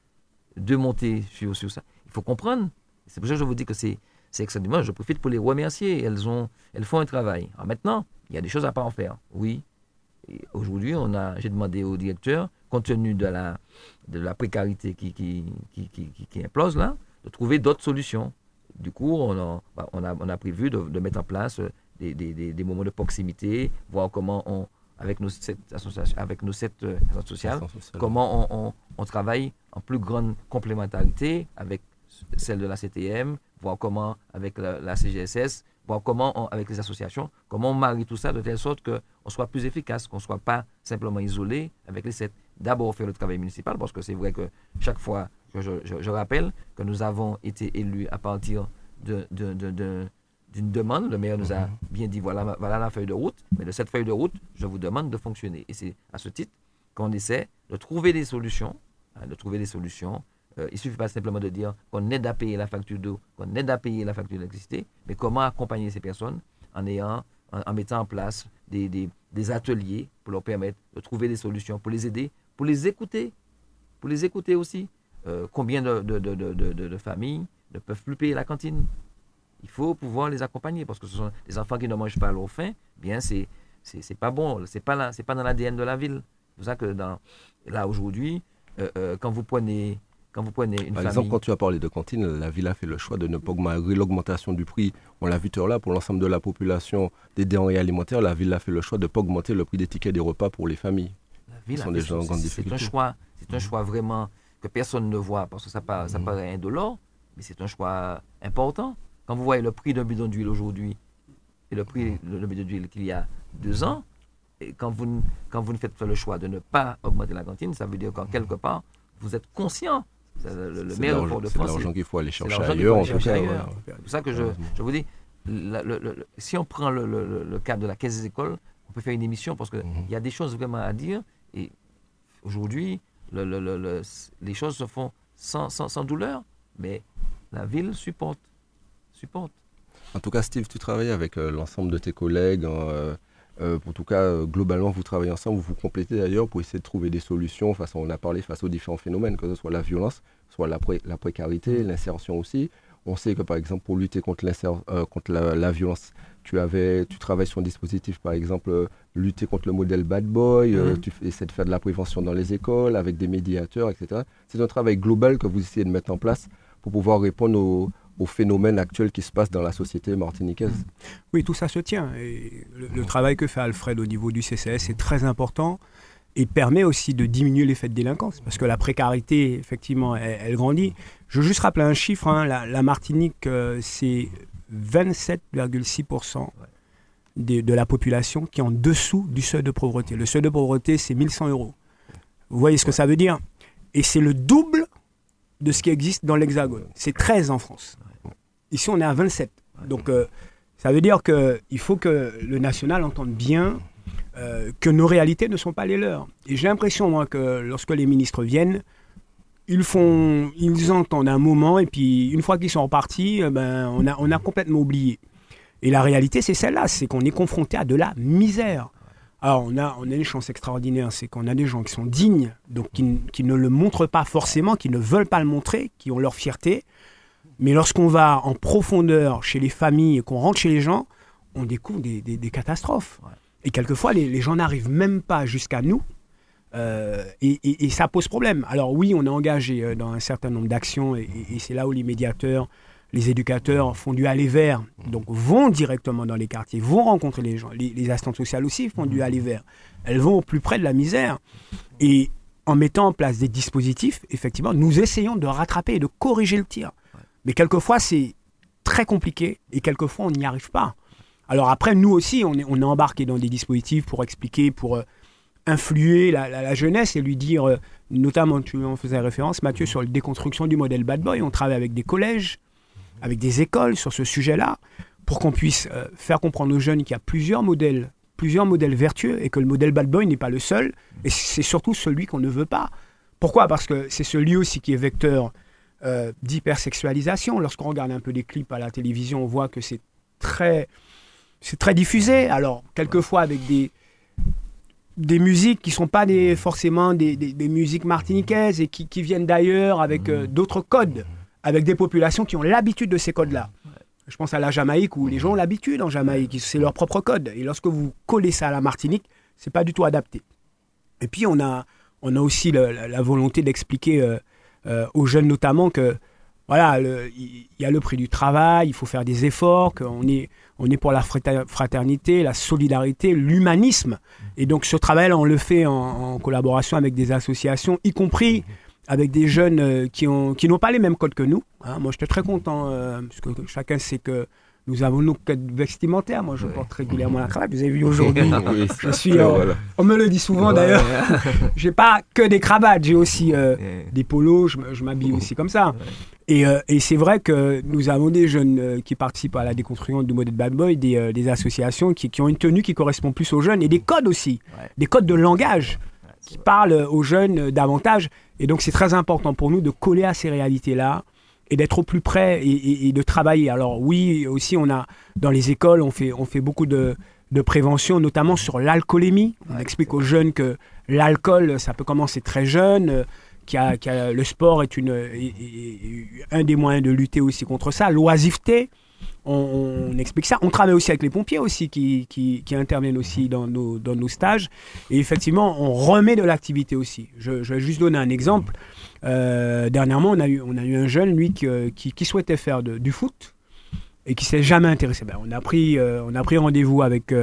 deux montées sur, sur ça, il faut comprendre. C'est pour ça que je vous dis que c'est extrêmement. Je profite pour les remercier. Elles, ont, elles font un travail. Alors maintenant, il y a des choses à pas en faire. Oui. Aujourd'hui, j'ai demandé au directeur, compte tenu de la, de la précarité qui, qui, qui, qui, qui implose là, de trouver d'autres solutions. Du coup, on a, bah, on a, on a prévu de, de, mettre en place des, des, des, moments de proximité, voir comment on, avec nos sept associations, avec nos sept euh, sociales, comment on, on, on, travaille en plus grande complémentarité avec celle de la CTM, voir comment avec la, CGSS, voir comment avec les associations, comment on marie tout ça de telle sorte qu'on soit plus efficace, qu'on ne soit pas simplement isolé avec les sept. D'abord faire le travail municipal, parce que c'est vrai que chaque fois, je, je, rappelle que nous avons été élus à partir d'une de, demande. Le maire nous a mhm. bien dit voilà, voilà la feuille de route, mais de cette feuille de route, je vous demande de fonctionner. Et c'est à ce titre qu'on essaie de trouver des solutions, hein, de trouver des solutions euh, il ne suffit pas simplement de dire qu'on aide à payer la facture d'eau, qu'on aide à payer la facture d'électricité, mais comment accompagner ces personnes en, ayant, en, mettant en place des, des, ateliers pour leur permettre de trouver des solutions, pour les aider, pour les écouter, pour les écouter aussi. Euh, combien de, de, de, de, familles ne peuvent plus payer la cantine? Il faut pouvoir les accompagner parce que ce sont des enfants qui ne mangent pas à leur faim. Bien, c'est c'est pas bon, c'est pas c'est pas dans l'ADN de la ville. C'est pour ça que dans, là aujourd'hui, euh, quand vous prenez quand vous prenez une Par exemple, quand tu as parlé de cantine, la ville a fait le choix de ne pas augmenter l'augmentation du prix. On l'a vu tout à l'heure, pour l'ensemble de la population des denrées alimentaires, la ville a fait le choix de ne pas augmenter le prix des tickets des repas pour les familles. La ville sont déjà en grande difficulté. C'est un choix, c'est un choix vraiment que personne ne voit parce que ça, paraît, ça mhm. paraît indolore, mais c'est un choix important. Quand vous voyez le prix d'un bidon d'huile aujourd'hui et le prix d'un bidon d'huile qu'il y a deux ans, et quand vous, quand vous ne faites pas le choix de ne pas augmenter la cantine, ça veut dire qu'en quelque part, vous êtes conscient le, le meilleur de France. C'est l'argent qu'il faut aller chercher ailleurs. C'est pour ça que je, je vous dis, si on prend le, cadre de la caisse des écoles, on peut faire une émission parce qu'il mhm. y a des choses vraiment à dire. Et aujourd'hui, les choses se font sans, sans, douleur, mais la ville supporte. supporte. En tout cas, Steve, tu travailles avec euh, l'ensemble de tes collègues. Euh, euh, en tout cas, globalement, vous travaillez ensemble, vous vous complétez d'ailleurs pour essayer de trouver des solutions face, on a parlé, face aux différents phénomènes, que ce soit la violence, soit la, la précarité, l'insertion aussi. On sait que par exemple, pour lutter contre, contre la, violence, tu, avais, tu travailles sur un dispositif, par exemple, lutter contre le modèle bad boy, mm. tu essaies de faire de la prévention dans les écoles avec des médiateurs, etc. C'est un travail global que vous essayez de mettre en place pour pouvoir répondre aux, aux phénomènes actuels qui se passent dans la société martiniquaise. Oui, tout ça se tient. Et le, travail que fait Alfred au niveau du CCS est très important et permet aussi de diminuer l'effet de délinquance, parce que la précarité, effectivement, elle, grandit. Je veux juste rappeler un chiffre, hein. la, Martinique, euh, c'est 27,6% de, de, la population qui est en dessous du seuil de pauvreté. Le seuil de pauvreté, c'est 1100 euros. Vous voyez ce que ça veut dire? Et c'est le double de ce qui existe dans l'Hexagone. C'est 13 en France. Ici, on est à 27. Donc, euh, ça veut dire qu'il faut que le national entende bien euh, que nos réalités ne sont pas les leurs. Et j'ai l'impression, moi, que lorsque les ministres viennent, ils font, ils entendent un moment, et puis une fois qu'ils sont repartis, euh, ben, on, a, on a complètement oublié. Et la réalité, c'est celle-là, c'est qu'on est confronté à de la misère. Alors, on a, on a une chance extraordinaire, c'est qu'on a des gens qui sont dignes, donc qui, qui, ne le montrent pas forcément, qui ne veulent pas le montrer, qui ont leur fierté. Mais lorsqu'on va en profondeur chez les familles et qu'on rentre chez les gens, on découvre des, des- des catastrophes. Et quelquefois, les, les gens n'arrivent même pas jusqu'à nous. Euh, et, ça pose problème. Alors oui, on est engagé euh, dans un certain nombre d'actions et, c'est là où les médiateurs, les éducateurs font du aller vers, donc vont directement dans les quartiers, vont rencontrer les gens. Les, les assistantes sociales aussi font du aller vers. Elles vont au plus près de la misère. Et en mettant en place des dispositifs, effectivement, nous essayons de rattraper et de corriger le tir. Mais quelquefois, c'est très compliqué et quelquefois, on n'y arrive pas. Alors après, nous aussi, on est, on est embarqué dans des dispositifs pour expliquer, pour euh, influer la, la- la jeunesse et lui dire, euh, notamment, tu en faisais référence, Mathieu, sur la déconstruction du modèle bad boy. On travaille avec des collèges, avec des écoles sur ce sujet-là, pour qu'on puisse euh, faire comprendre aux jeunes qu'il y a plusieurs modèles, plusieurs modèles vertueux et que le modèle bad boy n'est pas le seul, et c'est surtout celui qu'on ne veut pas. Pourquoi? Parce que c'est celui aussi qui est vecteur euh, d'hypersexualisation. Lorsqu'on regarde un peu les clips à la télévision, on voit que c'est très, c'est très diffusé. Alors, quelquefois avec des, des musiques qui sont pas des, forcément des, des- des musiques martiniquaises et qui, qui viennent d'ailleurs avec euh, d'autres codes, avec des populations qui ont l'habitude de ces codes-là. Je pense à la Jamaïque où les gens ont l'habitude en Jamaïque, c'est leur propre code. Et lorsque vous collez ça à la Martinique, c'est pas du tout adapté. Et puis on a, on a aussi le- la, la volonté d'expliquer euh, euh, aux jeunes notamment que voilà, il y a le prix du travail, il faut faire des efforts, qu'on est, on est pour la frater- fraternité, la solidarité, l'humanisme. Et donc ce travail, on le fait en, en collaboration avec des associations, y compris avec des jeunes euh, qui ont qui n'ont pas les mêmes codes que nous. hein. Moi, j'étais très content euh, parce que chacun sait que nous avons nos codes vestimentaires. Moi, je Ouais. porte régulièrement la cravate. Vous avez vu aujourd'hui, <laughs> Oui, je suis. euh, voilà. On me le dit souvent Ouais. d'ailleurs. <laughs> J'ai pas que des cravates, j'ai aussi euh, des polos. Je, m'habille aussi comme ça. Et, euh, et c'est vrai que nous avons des jeunes euh, qui participent à la déconstruction du modèle bad boy, des, euh, des associations qui, qui ont une tenue qui correspond plus aux jeunes et des codes aussi, Ouais. des codes de langage Ouais, qui vrai. parlent aux jeunes davantage. Et donc c'est très important pour nous de coller à ces réalités-là et d'être au plus près et, et- et de travailler. Alors oui, aussi on a dans les écoles, on fait, on fait beaucoup de, de prévention, notamment sur l'alcoolémie. On Ouais, explique aux jeunes que l'alcool, ça peut commencer très jeune. A- le sport est, une, un des moyens de lutter aussi contre ça. L'oisiveté, on, explique ça. On travaille aussi avec les pompiers aussi qui, qui, qui interviennent aussi dans nos, dans nos stages. Et effectivement, on remet de l'activité aussi. Je, vais juste donner un exemple. Euh, dernièrement, on a, eu, on a eu un jeune, lui, qui, euh, qui, qui souhaitait faire du foot et qui s'est jamais intéressé. Ben, on a pris, euh, pris rendez-vous avec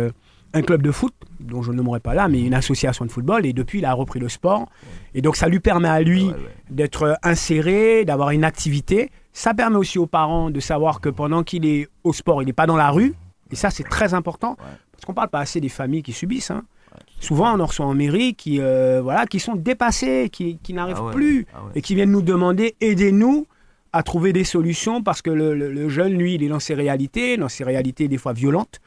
un club de foot, dont je ne nommerai pas là, mais une association de football. Et depuis, il a repris le sport. Et donc, ça lui permet à lui Ouais, ouais. d'être inséré, d'avoir une activité. Ça permet aussi aux parents de savoir que pendant qu'il est au sport, il n'est pas dans la rue. Et ça, c'est très important. Ouais. Parce qu'on parle pas assez des familles qui subissent. hein. Souvent, on en reçoit en mairie qui, euh, voilà, qui sont dépassées, qui, qui n'arrivent Ah plus ah et qui viennent nous demander aidez-nous à trouver des solutions parce que le, jeune, lui, il est dans ses réalités, dans ses réalités des fois violentes.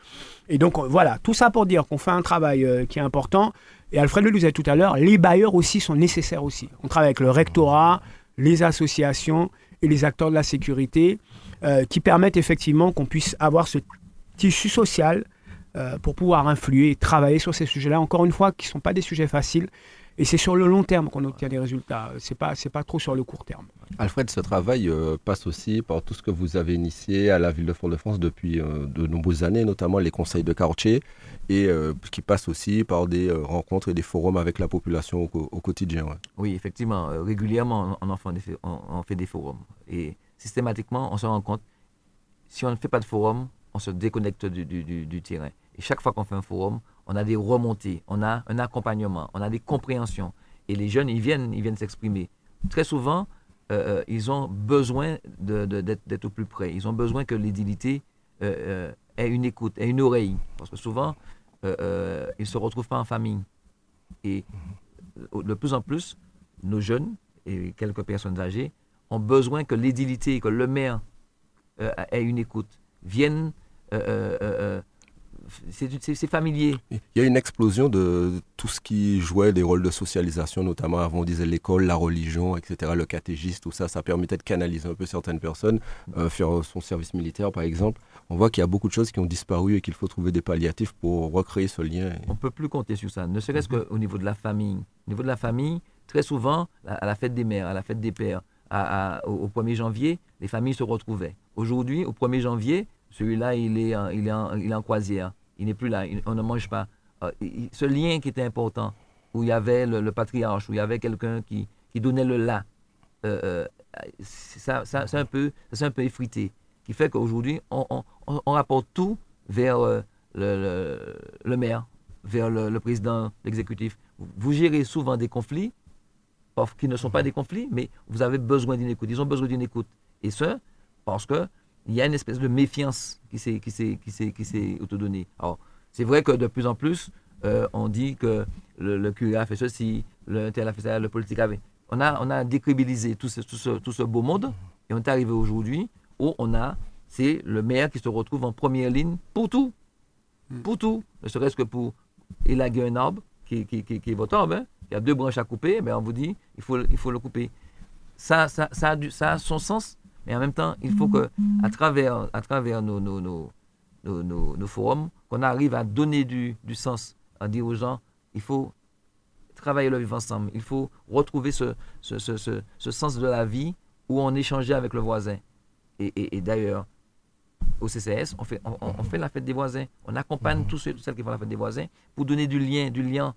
Et donc, voilà, tout ça pour dire qu'on fait un travail euh, qui est important. Et Alfred le disait tout à l'heure, les bailleurs aussi sont nécessaires aussi. On travaille avec le rectorat, les associations et les acteurs de la sécurité euh, qui permettent effectivement qu'on puisse avoir ce tissu social euh, pour pouvoir influer et travailler sur ces sujets-là. Encore une fois, qui ne sont pas des sujets faciles. Et c'est sur le long terme qu'on obtient des résultats. C'est pas, c'est pas trop sur le court terme. Alfred, ce travail euh, passe aussi par tout ce que vous avez initié à la ville de Fort-de-France depuis euh, de nombreuses années, notamment les conseils de quartier, et euh, qui passe aussi par des euh, rencontres et des forums avec la population au, quotidien. ouais. Oui, effectivement, euh, régulièrement, on en, fait des, on, on fait des forums. Et systématiquement, on se rend compte, si on ne fait pas de forum, on se déconnecte du, du- du- du terrain. Et chaque fois qu'on fait un forum, on a des remontées, on a un accompagnement, on a des compréhensions. Et les jeunes, ils viennent ils viennent s'exprimer. Très souvent, euh, euh, ils ont besoin d'être au plus près. Ils ont besoin que l'édilité euh, ait une écoute, ait une oreille. Parce que souvent, ils ne se retrouvent pas en famille. Et de plus en plus, nos jeunes et quelques personnes âgées ont besoin que l'édilité, que le maire ait une écoute, vienne. C'est familier. Il y a une explosion de tout ce qui jouait des rôles de socialisation, notamment avant on disait l'école, la religion, etc., le catégiste, tout ça, ça permettait de canaliser un peu certaines personnes, euh, faire son service militaire par exemple. On voit qu'il y a beaucoup de choses qui ont disparu et qu'il faut trouver des palliatifs pour recréer ce lien. On ne peut plus compter sur ça, ne serait-ce qu'au niveau de la famille. Au niveau de la famille, très souvent, à la fête des mères, à la fête des pères, à- à- au, au 1er janvier, les familles se retrouvaient. Aujourd'hui, au 1er janvier, celui-là, il est, il, est en, il est en croisière. Il n'est plus là. Il- on ne mange pas. Euh, il- ce lien qui était important, où il y avait le, le patriarche, où il y avait quelqu'un qui, qui donnait le là, euh, euh, ça, ça, c'est un peu, ça un peu effrité. Qui fait qu'aujourd'hui, on, on- on- rapporte tout vers euh, le, le- le maire, vers le, le président, l'exécutif. Vous gérez souvent des conflits, qui ne sont pas des conflits, mais vous avez besoin d'une écoute. Ils ont besoin d'une écoute. Et ce, parce que il y a une espèce de méfiance qui s'est qui s'est qui s'est qui s'est autodonnée. Alors c'est vrai que de plus en plus euh, on dit que le, le curé a fait ceci, le tel a fait ça, le politique avait. On a on a décrédibilisé tout ce, tout ce tout ce beau monde et on est arrivé aujourd'hui où on a c'est le maire qui se retrouve en première ligne pour tout, pour tout, ne serait-ce que pour élaguer un arbre qui, qui, qui, qui est votre arbre, hein, qui a deux branches à couper, ben on vous dit il faut il faut le couper. Ça ça ça a, du, ça a son sens mais en même temps, il faut que, à travers, à travers nos, nos, nos, nos, nos- nos forums, qu'on arrive à donner du, du sens, à dire aux gens, il faut travailler le vivre ensemble, il faut retrouver ce, ce, ce, ce, sens de la vie où on échangeait avec le voisin. Et, et, et d'ailleurs, au CCS, on fait, on, on- on fait la fête des voisins. On accompagne tous ceux, toutes celles qui font la fête des voisins pour donner du lien, du lien.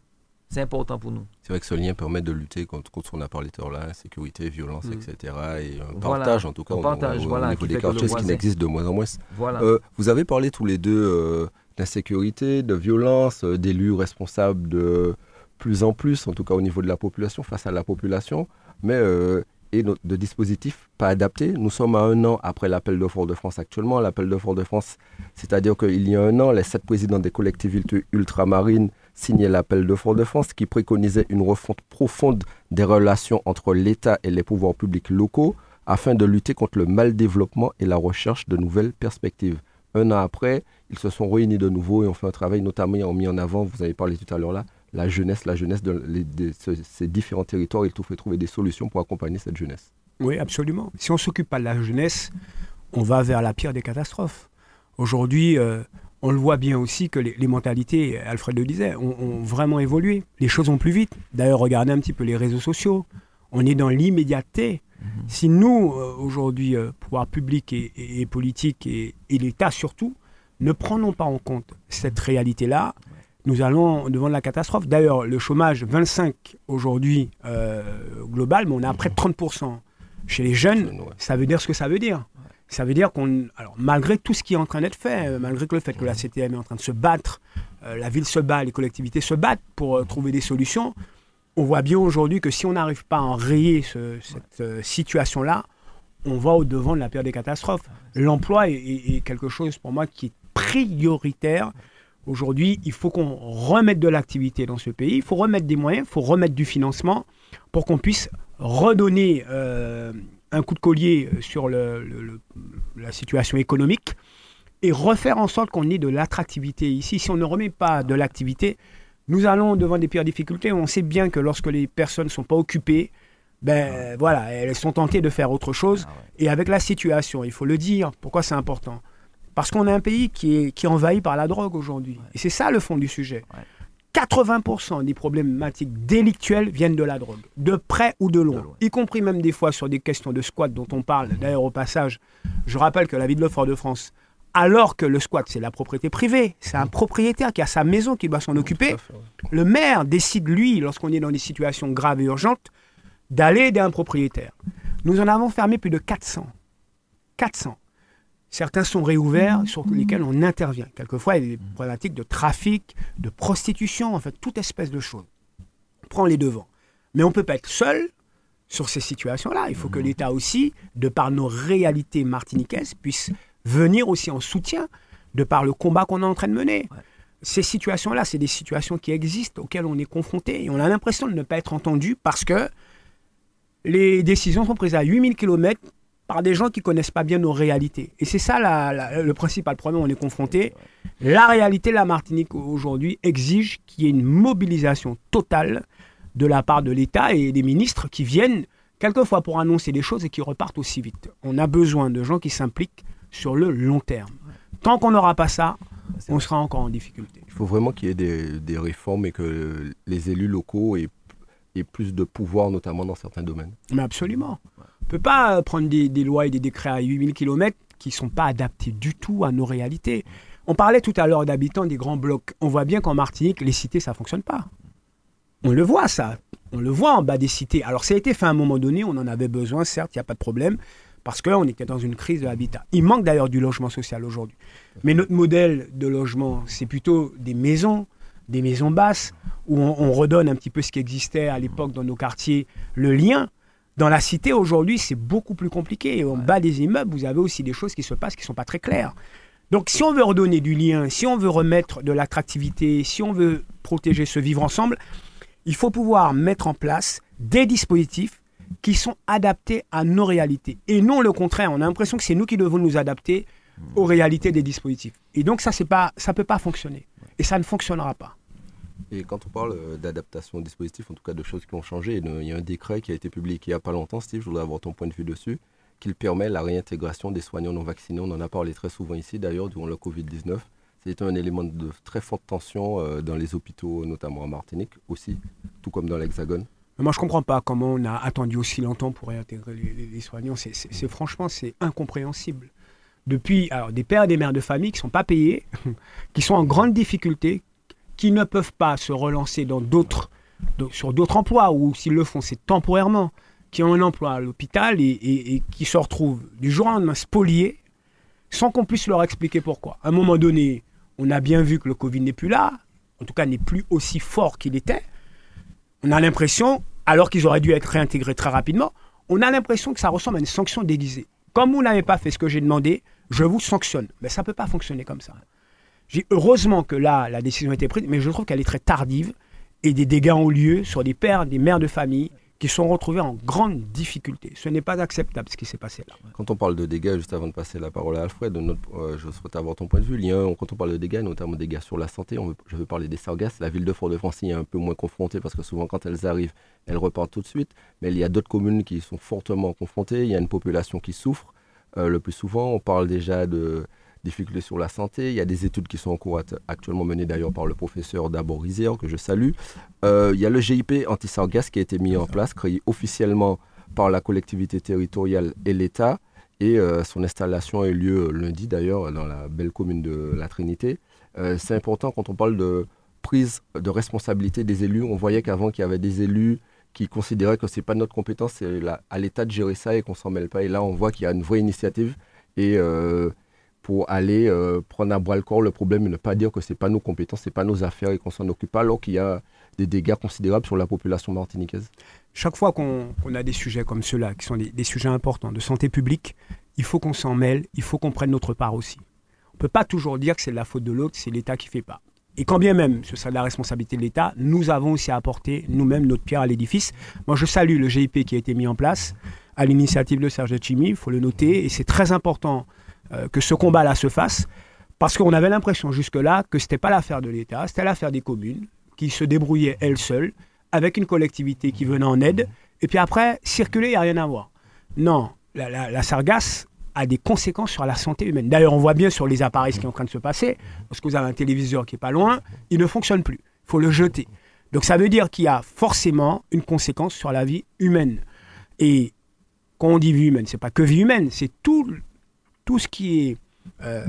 C'est important pour nous. C'est vrai que ce lien permet de lutter contre, contre ce qu'on a parlé tout à l'heure, là, insécurité, violence, Mm. etc. Et un Voilà. partage, en tout cas, partage, voilà, au niveau des quartiers, ce qui n'existe de moins en moins. Voilà. Euh, vous avez parlé tous les deux euh, d'insécurité, de violence, euh, d'élus responsables de plus en plus, en tout cas au niveau de la population, face à la population, mais euh, et no- de dispositifs pas adaptés. Nous sommes à un an après l'appel d'offres de France actuellement. L'appel d'offres de France, c'est-à-dire qu'il y a un an, les sept présidents des collectivités ultramarines signaient l'appel de France qui préconisait une refonte profonde des relations entre l'État et les pouvoirs publics locaux afin de lutter contre le mal développement et la recherche de nouvelles perspectives. Un an après, ils se sont réunis de nouveau et ont fait un travail, notamment ils ont mis en avant, vous avez parlé tout à l'heure là, la jeunesse, la jeunesse de, ces différents territoires. Ils ont fait trouver des solutions pour accompagner cette jeunesse. Oui, absolument. Si on ne s'occupe pas de la jeunesse, on va vers la pire des catastrophes. Aujourd'hui, euh, on le voit bien aussi que les, les mentalités, Alfred le disait, ont, ont vraiment évolué. Les choses vont plus vite. D'ailleurs, regardez un petit peu les réseaux sociaux. On est dans l'immédiateté. Si nous, euh, aujourd'hui, euh, pouvoir public et, et- et politique et, et l'État surtout, ne prenons pas en compte cette réalité-là, nous allons devant la catastrophe. D'ailleurs, le chômage 25 aujourd'hui euh, global, mais on est à près de 30% chez les jeunes. Ça veut dire ce que ça veut dire. Ça veut dire qu'on, alors malgré tout ce qui est en train d'être fait, euh, malgré que le fait que la CTM est en train de se battre, euh, la ville se bat, les collectivités se battent pour euh, trouver des solutions, on voit bien aujourd'hui que si on n'arrive pas à enrayer ce- cette euh, situation-là, on va au devant de la pire des catastrophes. L'emploi est, est- est quelque chose pour moi qui est prioritaire. Aujourd'hui, il faut qu'on remette de l'activité dans ce pays, il faut remettre des moyens, il faut remettre du financement pour qu'on puisse redonner un coup de collier sur le- le- le- la situation économique et refaire en sorte qu'on ait de l'attractivité ici. Si on ne remet pas de l'activité, nous allons devant des pires difficultés. On sait bien que lorsque les personnes ne sont pas occupées, ben voilà, elles sont tentées de faire autre chose. Ah ouais. Et avec la situation, il faut le dire, pourquoi c'est important? Parce qu'on a un pays qui est, qui est envahi par la drogue aujourd'hui. Et c'est ça le fond du sujet. Ouais. 80% des problématiques délictuelles viennent de la drogue, de près ou de loin, De loin. y compris même des fois sur des questions de squat dont on parle. D'ailleurs, au passage, je rappelle que la ville de Fort-de-France, alors que le squat, c'est la propriété privée, c'est un propriétaire qui a sa maison qui doit s'en occuper, fait, ouais. le maire décide, lui, lorsqu'on est dans des situations graves et urgentes, d'aller aider un propriétaire. Nous en avons fermé plus de 400. 400. Certains sont réouverts sur lesquels on intervient. Quelquefois, il y a des problématiques de trafic, de prostitution, en fait, toute espèce de choses. On prend les devants. Mais on ne peut pas être seul sur ces situations-là. Il faut que l'État aussi, de par nos réalités martiniquaises, puisse venir aussi en soutien de par le combat qu'on est en train de mener. Ces situations-là, c'est des situations qui existent, auxquelles on est confronté. Et on a l'impression de ne pas être entendu parce que les décisions sont prises à 8000 km par des gens qui connaissent pas bien nos réalités. Et c'est ça la- la- le principal problème on est confronté. La réalité de la Martinique aujourd'hui exige qu'il y ait une mobilisation totale de la part de l'État et des ministres qui viennent quelquefois pour annoncer des choses et qui repartent aussi vite. On a besoin de gens qui s'impliquent sur le long terme. Tant qu'on n'aura pas ça, on sera encore en difficulté. Il faut vraiment qu'il y ait des, des réformes et que les élus locaux aient, aient plus de pouvoir, notamment dans certains domaines. Mais absolument. On ne peut pas prendre des, des lois et des décrets à 8000 km qui ne sont pas adaptés du tout à nos réalités. On parlait tout à l'heure d'habitants des grands blocs. On voit bien qu'en Martinique, les cités, ça ne fonctionne pas. On le voit, ça. On le voit en bas des cités. Alors, ça a été fait à un moment donné, on en avait besoin, certes, il n'y a pas de problème, parce qu'on était dans une crise de l'habitat. Il manque d'ailleurs du logement social aujourd'hui. Mais notre modèle de logement, c'est plutôt des maisons, des maisons basses, où on, redonne un petit peu ce qui existait à l'époque dans nos quartiers, le lien. Dans la cité, aujourd'hui, c'est beaucoup plus compliqué. Et en bas des immeubles, vous avez aussi des choses qui se passent qui ne sont pas très claires. Donc, si on veut redonner du lien, si on veut remettre de l'attractivité, si on veut protéger ce vivre ensemble, il faut pouvoir mettre en place des dispositifs qui sont adaptés à nos réalités. Et non le contraire. On a l'impression que c'est nous qui devons nous adapter aux réalités des dispositifs. Et donc ça, pas, ça peut pas fonctionner. Et ça ne fonctionnera pas. Et quand on parle euh, d'adaptation aux dispositifs, en tout cas de choses qui ont changé, il y a un décret qui a été publié il n'y a pas longtemps, Steve, je voudrais avoir ton point de vue dessus, qui permet la réintégration des soignants non vaccinés. On en a parlé très souvent ici d'ailleurs durant le Covid-19. C'est un élément de très forte tension euh, dans les hôpitaux, notamment en Martinique aussi, tout comme dans l'Hexagone. Moi, je ne comprends pas comment on a attendu aussi longtemps pour réintégrer les, soignants. C'est franchement, c'est incompréhensible. Depuis, des pères et des mères de famille qui ne sont pas payés, <laughs> qui sont en grande difficulté, qui ne peuvent pas se relancer sur d'autres emplois, ou s'ils le font, c'est temporairement, qui ont un emploi à l'hôpital et, et, qui se retrouvent du jour au lendemain spoliés, sans qu'on puisse leur expliquer pourquoi. À un moment donné, on a bien vu que le Covid n'est plus là, en tout cas n'est plus aussi fort qu'il était. On a l'impression, alors qu'ils auraient dû être réintégrés très rapidement, on a l'impression que ça ressemble à une sanction déguisée. Comme vous n'avez pas fait ce que j'ai demandé, je vous sanctionne. Mais ça ne peut pas fonctionner comme ça. J'ai heureusement que là, la décision a été prise, mais je trouve qu'elle est très tardive et des dégâts ont lieu sur des pères, des mères de famille qui sont retrouvés en grande difficulté. Ce n'est pas acceptable ce qui s'est passé là. Quand on parle de dégâts, juste avant de passer la parole à Alfred, euh, je souhaite avoir ton point de vue. quand on parle de dégâts, notamment dégâts sur la santé, je veux parler des sargasses. La ville de Fort-de-France est un peu moins confrontée parce que souvent quand elles arrivent, elles repartent tout de suite. Mais il y a d'autres communes qui sont fortement confrontées. Il y a une population qui souffre. Euh, le plus souvent, on parle déjà de difficultés sur la santé. Il y a des études qui sont en cours actuellement menées d'ailleurs par le professeur Dabor que je salue. Euh, il y a le GIP anti-sargasse qui a été mis en place, créé officiellement par la collectivité territoriale et l'État. Et euh, son installation a eu lieu lundi d'ailleurs dans la belle commune de la Trinité. Euh, c'est important quand on parle de prise de responsabilité des élus. On voyait qu'avant qu'il y avait des élus qui considéraient que ce n'est pas notre compétence, c'est à l'État de gérer ça et qu'on s'en mêle pas. Et là, on voit qu'il y a une vraie initiative. Et pour aller euh, prendre à bras le corps le problème et ne pas dire que ce n'est pas nos compétences, ce n'est pas nos affaires et qu'on s'en occupe pas, alors qu'il y a des dégâts considérables sur la population martiniquaise. Chaque fois qu'on a des sujets comme ceux-là, qui sont des, sujets importants de santé publique, il faut qu'on s'en mêle, il faut qu'on prenne notre part aussi. On ne peut pas toujours dire que c'est de la faute de l'autre, c'est l'État qui ne fait pas. Et quand bien même ce serait la responsabilité de l'État, nous avons aussi à apporter nous-mêmes notre pierre à l'édifice. Moi, je salue le GIP qui a été mis en place à l'initiative de Serge Chimi, il faut le noter, et c'est très important euh, que ce combat-là se fasse, parce qu'on avait l'impression jusque-là que ce n'était pas l'affaire de l'État, c'était l'affaire des communes qui se débrouillaient elles seules, avec une collectivité qui venait en aide, et puis après, circuler, il n'y a rien à voir. Non, la, sargasse a des conséquences sur la santé humaine. D'ailleurs, on voit bien sur les appareils ce qui est en train de se passer, parce que vous avez un téléviseur qui est pas loin, il ne fonctionne plus. Il faut le jeter. Donc ça veut dire qu'il y a forcément une conséquence sur la vie humaine. Et quand on dit vie humaine, c'est pas que vie humaine, c'est tout tout ce qui est euh,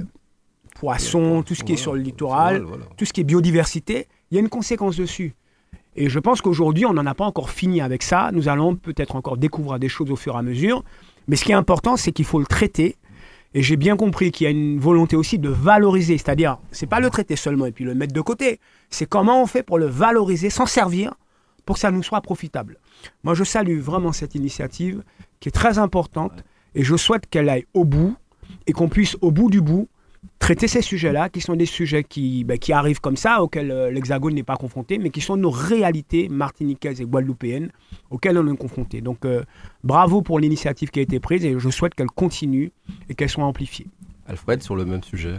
poisson, tout ce qui est sur le littoral, tout ce qui est biodiversité, il y a une conséquence dessus. Et je pense qu'aujourd'hui, on n'en a pas encore fini avec ça. Nous allons peut-être encore découvrir des choses au fur et à mesure. Mais ce qui est important, c'est qu'il faut le traiter. Et j'ai bien compris qu'il y a une volonté aussi de valoriser. C'est-à-dire, c'est pas le traiter seulement et puis le mettre de côté. C'est comment on fait pour le valoriser, s'en servir, pour que ça nous soit profitable. Moi, je salue vraiment cette initiative qui est très importante. Et je souhaite qu'elle aille au bout et qu'on puisse au bout du bout traiter ces sujets-là, qui sont des sujets qui, ben, qui arrivent comme ça, auxquels euh, l'Hexagone n'est pas confronté, mais qui sont nos réalités martiniquaises et guadeloupéennes auxquelles on est confronté. Donc euh, bravo pour l'initiative qui a été prise et je souhaite qu'elle continue et qu'elle soit amplifiée. Alfred, sur le même sujet.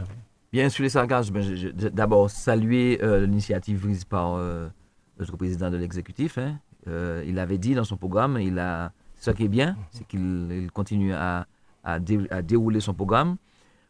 Bien sûr, les sargasses, ben, d'abord saluer euh, l'initiative prise par notre président de l'exécutif. Hein. il avait dit dans son programme, il a, ce qui est bien, c'est qu'il continue à à, dérouler son programme.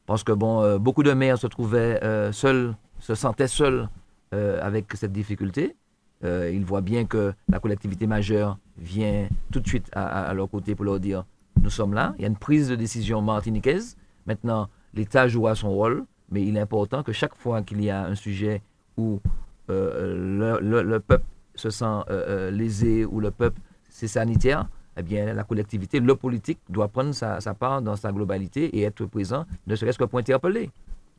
Parce que bon, euh, beaucoup de maires se trouvaient euh, seuls, se sentaient seuls euh, avec cette difficulté. ils voient bien que la collectivité majeure vient tout de suite à, leur côté pour leur dire nous sommes là. Il y a une prise de décision martiniquaise Maintenant, l'État jouera son rôle, mais il est important que chaque fois qu'il y a un sujet où le, peuple se sent lésé, ou le peuple, c'est sanitaire, eh bien, la collectivité, le politique doit prendre sa, part dans sa globalité et être présent, ne serait-ce que pour interpeller.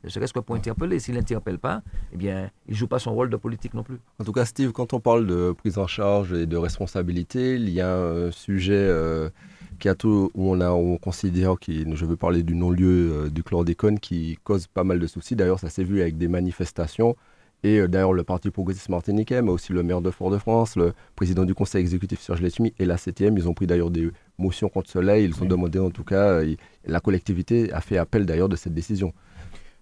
Ne serait-ce que pour interpeller. S'il n'interpelle pas, eh bien, il ne joue pas son rôle de politique non plus. En tout cas, Steve, quand on parle de prise en charge et de responsabilité, il y a un sujet qui a tout, où on, a, on considère, qui, je veux parler du non-lieu du chlordécone, qui cause pas mal de soucis. D'ailleurs, ça s'est vu avec des manifestations et euh, d'ailleurs, le Parti progressiste martiniquais, mais aussi le maire de Fort-de-France, le président du conseil exécutif Serge Letchimi et la CTM, ils ont pris d'ailleurs des motions contre cela. Ils ont demandé, en tout cas, euh, la collectivité a fait appel d'ailleurs de cette décision.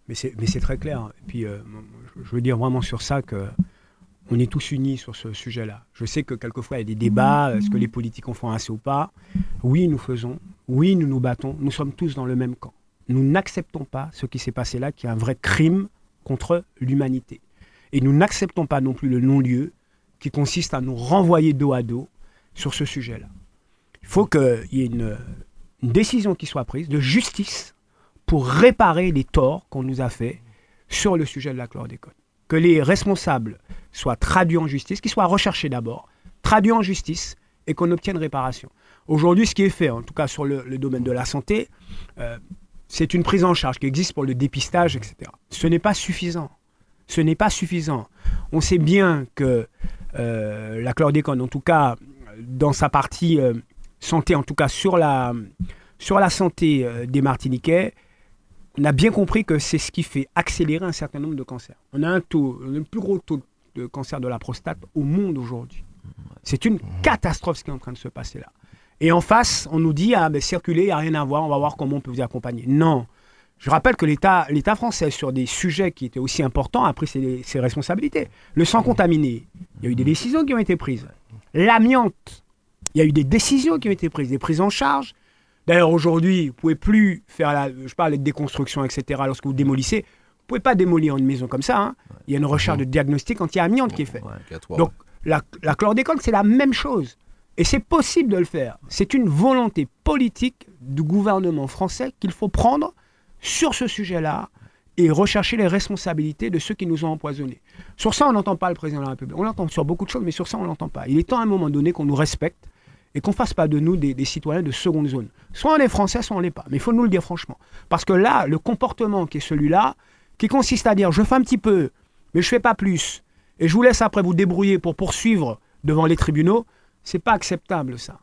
Mais c'est très clair. Et puis, euh, je veux dire vraiment sur ça que on est tous unis sur ce sujet-là. Je sais que quelquefois il y a des débats, est-ce que les politiques en font assez ou pas Oui, nous faisons. Oui, nous nous battons. Nous sommes tous dans le même camp. Nous n'acceptons pas ce qui s'est passé là, qui est un vrai crime contre l'humanité. Et nous n'acceptons pas non plus le non-lieu qui consiste à nous renvoyer dos à dos sur ce sujet-là. Il faut qu'il y ait une, décision qui soit prise de justice pour réparer les torts qu'on nous a faits sur le sujet de la chlordécone. Que les responsables soient traduits en justice, qu'ils soient recherchés d'abord, traduits en justice et qu'on obtienne réparation. Aujourd'hui, ce qui est fait, en tout cas sur le, domaine de la santé, euh, c'est une prise en charge qui existe pour le dépistage, etc. Ce n'est pas suffisant ce n'est pas suffisant. On sait bien que euh, la chlordécone, en tout cas dans sa partie euh, santé, en tout cas sur la, sur la santé euh, des Martiniquais, on a bien compris que c'est ce qui fait accélérer un certain nombre de cancers. On a un taux, le plus gros taux de cancer de la prostate au monde aujourd'hui. C'est une catastrophe ce qui est en train de se passer là. Et en face, on nous dit, ah ben circuler, il n'y a rien à voir, on va voir comment on peut vous accompagner. Non, je rappelle que l'État, français, sur des sujets qui étaient aussi importants, a pris ses, responsabilités. Le sang contaminé, il y a eu des décisions qui ont été prises. L'amiante, il y a eu des décisions qui ont été prises, des prises en charge. D'ailleurs, aujourd'hui, vous ne pouvez plus faire la, je parle de déconstruction, etc. Lorsque vous démolissez, vous ne pouvez pas démolir une maison comme ça. Hein. Il y a une recherche de diagnostic anti-amiante qui est faite. Donc, la, la chlordécone, c'est la même chose. Et c'est possible de le faire. C'est une volonté politique du gouvernement français qu'il faut prendre sur ce sujet-là et rechercher les responsabilités de ceux qui nous ont empoisonnés. Sur ça, on n'entend pas le président de la République. On l'entend sur beaucoup de choses, mais sur ça, on ne l'entend pas. Il est temps à un moment donné qu'on nous respecte et qu'on ne fasse pas de nous des, citoyens de seconde zone. Soit on est français, soit on ne l'est pas. Mais il faut nous le dire franchement. Parce que là, le comportement qui est celui-là, qui consiste à dire je fais un petit peu, mais je ne fais pas plus, et je vous laisse après vous débrouiller pour poursuivre devant les tribunaux, c'est pas acceptable ça.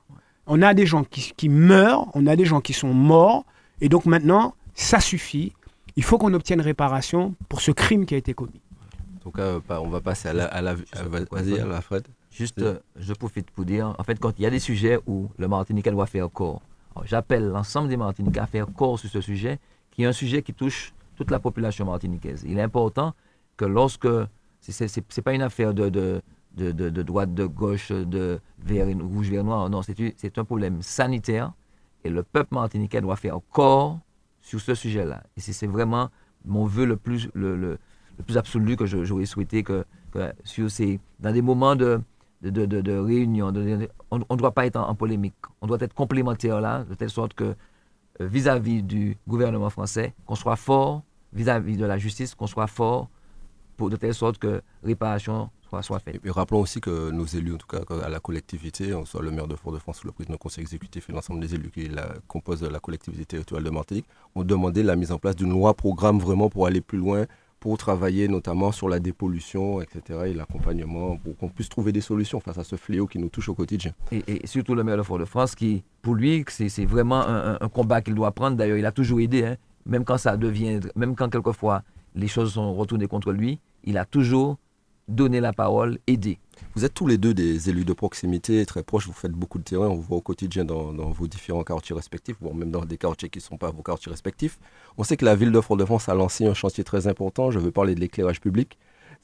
On a des gens qui, qui meurent, on a des gens qui sont morts, et donc maintenant, ça suffit. Il faut qu'on obtienne réparation pour ce crime qui a été commis. En tout cas, on va passer à la. À la Vas-y, à la Fred. Juste, euh, je profite pour dire, en fait, quand il y a des sujets où le Martiniquais doit faire corps, j'appelle l'ensemble des Martiniquais à faire corps sur ce sujet, qui est un sujet qui touche toute la population martiniquaise. Il est important que lorsque. Ce n'est pas une affaire de, de, de, de, droite, de gauche, de vert, rouge, vert, noir. Non, c'est un problème sanitaire et le peuple martiniquais doit faire corps sur ce sujet-là. Et c'est vraiment mon vœu le plus, absolu que j'aurais souhaité que, sur ces, dans des moments de, réunion, on ne doit pas être en, polémique. On doit être complémentaire là, de telle sorte que euh, vis-à-vis du gouvernement français, qu'on soit fort, vis-à-vis de la justice, qu'on soit fort, de telle sorte que réparation soit, Et rappelons aussi que nos élus, en tout cas à la collectivité, on soit le maire de Fort-de-France, le président du conseil exécutif et l'ensemble des élus qui la, composent la collectivité territoriale de Martinique, ont demandé la mise en place d'une loi programme vraiment pour aller plus loin, pour travailler notamment sur la dépollution, etc., et l'accompagnement, pour qu'on puisse trouver des solutions face à ce fléau qui nous touche au quotidien. Et, surtout le maire de Fort-de-France, qui, pour lui, c'est vraiment un, combat qu'il doit prendre. D'ailleurs, il a toujours aidé, hein. même quand ça devient, même quand quelquefois les choses sont retournées contre lui, il a toujours donner la parole, aider. Vous êtes tous les deux des élus de proximité, très proches, vous faites beaucoup de terrain, on vous voit au quotidien dans, vos différents quartiers respectifs, voire même dans des quartiers qui ne sont pas vos quartiers respectifs. On sait que la ville de Fort-de-France a lancé un chantier très important, je veux parler de l'éclairage public.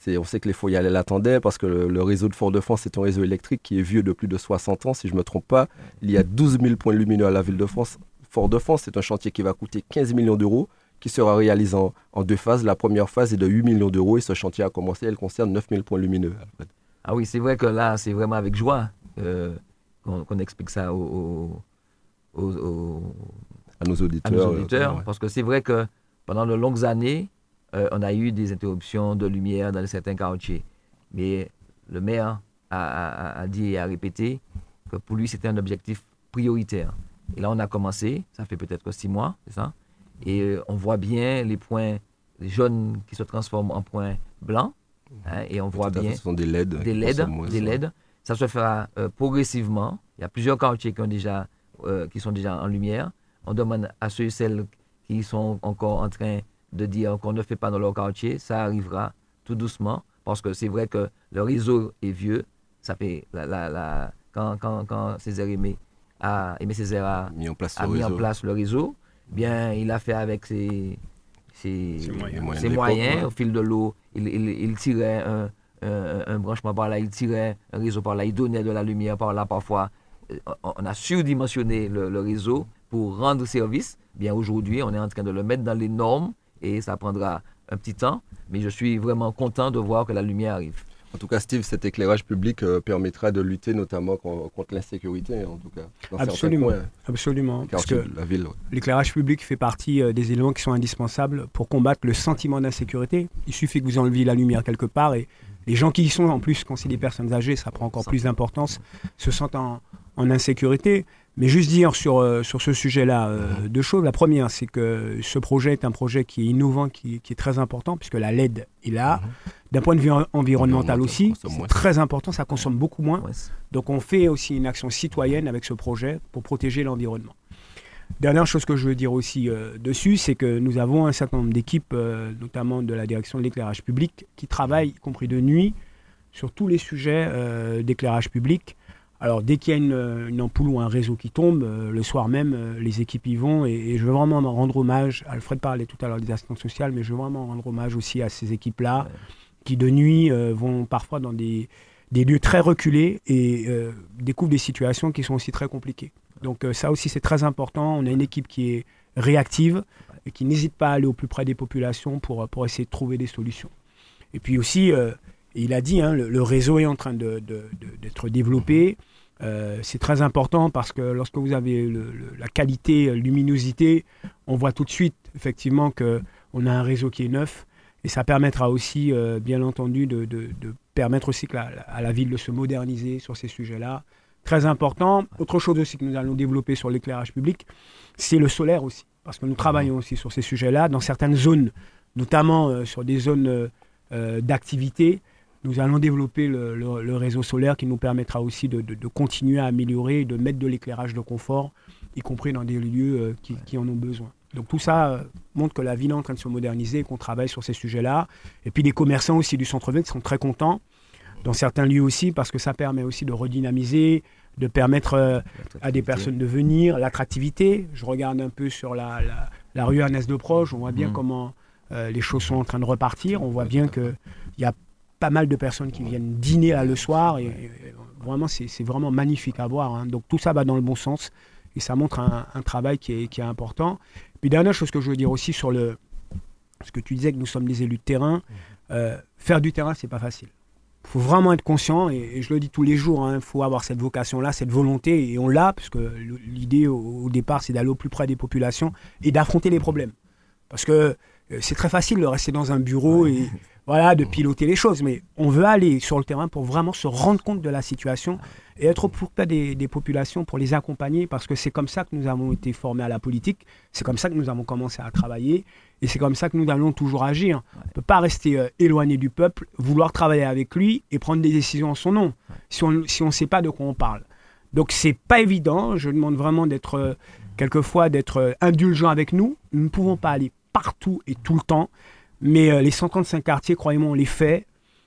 On sait que les foyers l'attendaient parce que le, réseau de Fort-de-France est un réseau électrique qui est vieux de plus de 60 ans, si je ne me trompe pas. Il y a 12 000 points lumineux à la ville de France. Fort-de-France, c'est un chantier qui va coûter 15 millions d'euros qui sera réalisé en, deux phases. La première phase est de 8 millions d'euros et ce chantier a commencé. Elle concerne 9000 points lumineux. Ah oui, c'est vrai que là, c'est vraiment avec joie euh, qu'on explique ça aux, à nos auditeurs. à nos euh, auditeurs, parce que c'est vrai que pendant de longues années, euh, on a eu des interruptions de lumière dans certains quartiers. Mais le maire a, a- a dit et a répété que pour lui, c'était un objectif prioritaire. Et là, on a commencé, ça fait peut-être six mois, c'est ça Et euh, on voit bien les points jaunes qui se transforment en points blancs. hein, et on voit bien Ce sont des LED. des qui LED, des ça. LED. Ça se fera euh, progressivement. Il y a plusieurs quartiers qui, ont déjà, euh, qui sont déjà en lumière. On demande à ceux et celles qui sont encore en train de dire qu'on ne fait pas dans leur quartier, ça arrivera tout doucement, parce que c'est vrai que le réseau est vieux. Ça fait la, la- la- quand, quand, quand Césaire Aimé a, Aimé Césaire a, Mis en place a mis en place le réseau, bien il a fait avec ses, ses, Ses moyens. Ses au fil de l'eau. Il, il- il tirait un, un- un branchement par là, il tirait un réseau par là, il donnait de la lumière par là parfois. Euh, On on a surdimensionné le, le réseau pour rendre service. Bien aujourd'hui, on est en train de le mettre dans les normes et ça prendra un petit temps. Mais je suis vraiment content de voir que la lumière arrive. En tout cas, Steve, cet éclairage public euh, permettra de lutter notamment con- contre l'insécurité, en tout cas. dans Absolument. Absolument. Parce que de la ville. ouais. l'éclairage public fait partie euh, des éléments qui sont indispensables pour combattre le sentiment d'insécurité. Il suffit que vous enleviez la lumière quelque part et les gens qui y sont, en plus, quand c'est des personnes âgées, ça prend encore plus d'importance, se sentent en, en insécurité. Mais juste dire sur, euh, sur ce sujet-là euh, deux choses. La première, c'est que ce projet est un projet qui est innovant, qui, qui est très important, puisque la LED est là. D'un point de vue en- environnemental aussi, c'est très important, ça consomme beaucoup moins. Donc on fait aussi une action citoyenne avec ce projet pour protéger l'environnement. Dernière chose que je veux dire aussi euh, dessus, c'est que nous avons un certain nombre d'équipes, euh, notamment de la direction de l'éclairage public, qui travaillent, y compris de nuit, sur tous les sujets euh, d'éclairage public. Alors dès qu'il y a une, une ampoule ou un réseau qui tombe, euh, le soir même, euh, les équipes y vont. Et, et je veux vraiment m'en rendre hommage. Alfred parlait tout à l'heure des assistantes sociales, mais je veux vraiment rendre hommage aussi à ces équipes-là, Ouais. qui de nuit euh, vont parfois dans des, des lieux très reculés et euh, découvrent des situations qui sont aussi très compliquées. Donc euh, ça aussi c'est très important. On a une équipe qui est réactive et qui n'hésite pas à aller au plus près des populations pour, pour essayer de trouver des solutions. Et puis aussi, euh, il a dit, hein, le, le réseau est en train de- de- de- d'être développé. Euh, c'est très important parce que lorsque vous avez le- le- la qualité, euh, luminosité, on voit tout de suite effectivement que on a un réseau qui est neuf et ça permettra aussi, euh, bien entendu, de, permettre aussi que à la ville de se moderniser sur ces sujets-là. Très important. Autre chose aussi que nous allons développer sur l'éclairage public, c'est le solaire aussi, parce que nous travaillons aussi sur ces sujets-là dans certaines zones, notamment sur des zones d'activité. Nous allons développer le, le- le réseau solaire qui nous permettra aussi de, de- de continuer à améliorer, de mettre de l'éclairage de confort, y compris dans des lieux euh, qui, qui en ont besoin. Donc tout ça euh, montre que la ville est en train de se moderniser et qu'on travaille sur ces sujets-là. Et puis les commerçants aussi du centre-ville sont très contents, dans certains lieux aussi, parce que ça permet aussi de redynamiser, de permettre euh, à des personnes de venir, l'attractivité. Je regarde un peu sur la, la, la rue Ernest de Proche, on voit bien Mhm. comment euh, les choses sont en train de repartir. On voit bien qu'il y a pas mal de personnes qui viennent dîner là le soir et, et vraiment c'est vraiment magnifique à voir. hein. Donc tout ça va dans le bon sens et ça montre un, un travail qui est, qui est important. Puis dernière chose que je veux dire aussi sur le ce que tu disais que nous sommes des élus de terrain, euh, faire du terrain c'est pas facile. Il faut vraiment être conscient, et, et je le dis tous les jours, il faut avoir cette vocation-là, cette volonté, et on l'a, parce que l'idée au, au départ, c'est d'aller au plus près des populations et d'affronter les problèmes. Parce que c'est très facile de rester dans un bureau et voilà, de piloter les choses, mais on veut aller sur le terrain pour vraiment se rendre compte de la situation et être au des, des populations pour les accompagner, parce que c'est comme ça que nous avons été formés à la politique, c'est comme ça que nous avons commencé à travailler, et c'est comme ça que nous allons toujours agir. On ne peut pas rester euh, éloigné du peuple, vouloir travailler avec lui et prendre des décisions en son nom, si on si ne sait pas de quoi on parle. Donc c'est pas évident, je demande vraiment d'être, euh, quelquefois, d'être euh, indulgent avec nous. Nous ne pouvons pas aller partout et tout le temps, mais euh, les 135 quartiers, croyez-moi, on les fait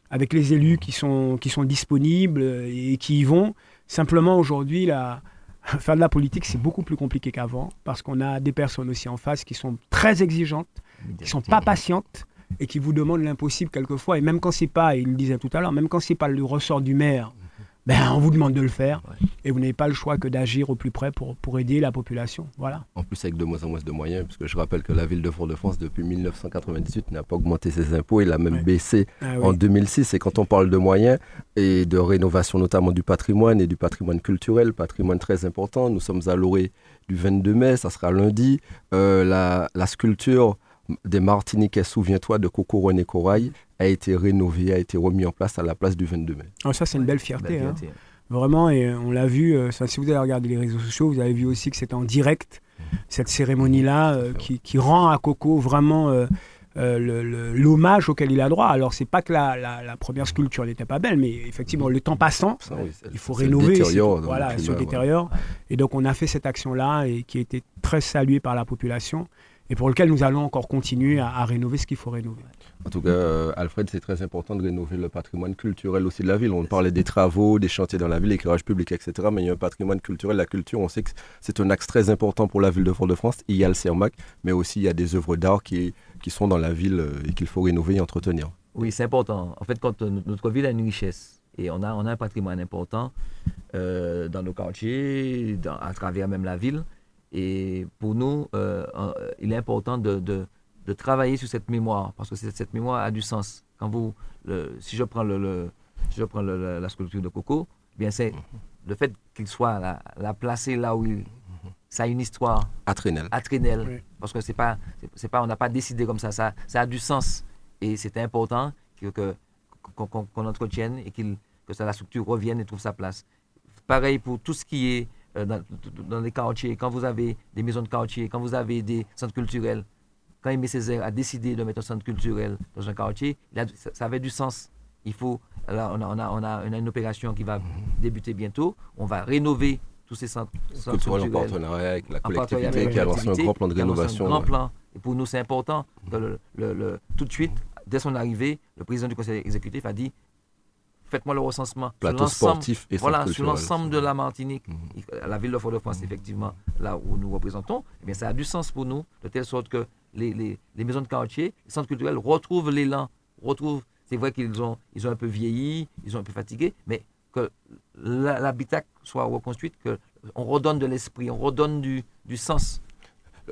avec les élus qui sont, qui sont disponibles euh, et qui y vont. Simplement, aujourd'hui, la, <laughs> faire de la politique, c'est beaucoup plus compliqué qu'avant parce qu'on a des personnes aussi en face qui sont très exigeantes, qui sont pas patientes et qui vous demandent l'impossible quelquefois. Et même quand c'est pas, il le disait tout à l'heure, même quand c'est pas le ressort du maire ben, on vous demande de le faire. Ouais. Et vous n'avez pas le choix que d'agir au plus près pour, pour aider la population. Voilà. En plus, avec de moins en moins de moyens, parce que je rappelle que la ville de Fort-de-France, depuis 1998, n'a pas augmenté ses impôts, il a même Ouais. baissé Ah en oui. 2006. Et quand on parle de moyens et de rénovation notamment du patrimoine et du patrimoine culturel, patrimoine très important, nous sommes à l'orée du 22 mai, ça sera lundi. Euh, la, la sculpture des Martiniquais, souviens-toi, de Coco René Corail, a été rénovée, a été remis en place à la place du 22 mai. Alors ça, c'est une belle Belle fierté. hein. Vraiment, et euh, on l'a vu, euh, si vous avez regardé les réseaux sociaux, vous avez vu aussi que c'était en direct, cette cérémonie-là, euh, qui, qui rend à Coco vraiment euh, euh, l'hommage auquel il a droit. Alors, c'est pas que la, la- la première sculpture n'était pas belle, mais effectivement, le temps passant, Ça, oui, c'est- il faut rénover. détériore Voilà, le se détériore. Et donc, on a fait cette action-là et qui a été très saluée par la population et pour lequel nous allons encore continuer à, à rénover ce qu'il faut rénover. En tout cas, euh, Alfred, c'est très important de rénover le patrimoine culturel aussi de la ville. On parlait des travaux, des chantiers dans la ville, l'éclairage public, etc. Mais il y a un patrimoine culturel. La culture, on sait que c'est un axe très important pour la ville de Fort-de-France. Il y a le CERMAC, mais aussi il y a des œuvres d'art qui, qui sont dans la ville euh, et qu'il faut rénover et entretenir. Oui, c'est important. En fait, quand euh, notre- notre ville a une richesse et on a, on a un patrimoine important euh, dans nos quartiers, dans- à travers même la ville, et pour nous, euh, euh, il est important de, de- de travailler sur cette mémoire parce que cette, cette mémoire a du sens. Quand vous, le- si je prends, le, le- si je prends le- le- la sculpture de Coco, eh bien c'est le fait qu'il soit la, la placé là où il, ça a une histoire À Trénel. à Trénel. Oui. Parce que c'est pas, c'est- c'est pas, on n'a pas décidé comme ça, ça, ça a du sens. Et c'est important que, que- qu'on, qu'on- qu'on entretienne et qu'il, que ça, la structure revienne et trouve sa place. Pareil pour tout ce qui est euh, dans, dans les quartiers, quand vous avez des maisons de quartier, quand vous avez des centres culturels, quand Aimé Césaire a décidé de mettre un centre culturel dans un quartier, a- ça, ça avait du sens. Il faut, là, on a, on a, on a une, opération qui va débuter bientôt. On va rénover tous ces centres, centres Culturel en culturels partenariat avec la collectivité avec qui a la lancé un grand plan de rénovation. Un grand ouais. plan. Et pour nous, c'est important que le- le- le- tout de suite, dès son arrivée, le président du conseil exécutif a dit faites-moi le recensement sur Plateau l'ensemble sportif et voilà, sur l'ensemble de la Martinique, Mhm. La ville de Fort-de-France, effectivement, là où nous représentons, eh bien, ça a du sens pour nous, de telle sorte que les, les- les maisons de quartier, les centres culturels retrouvent l'élan, retrouvent. C'est vrai qu'ils ont, ils ont un peu vieilli, ils ont un peu fatigué, mais que l'habitat soit reconstruit, que on redonne de l'esprit, on redonne du, du sens.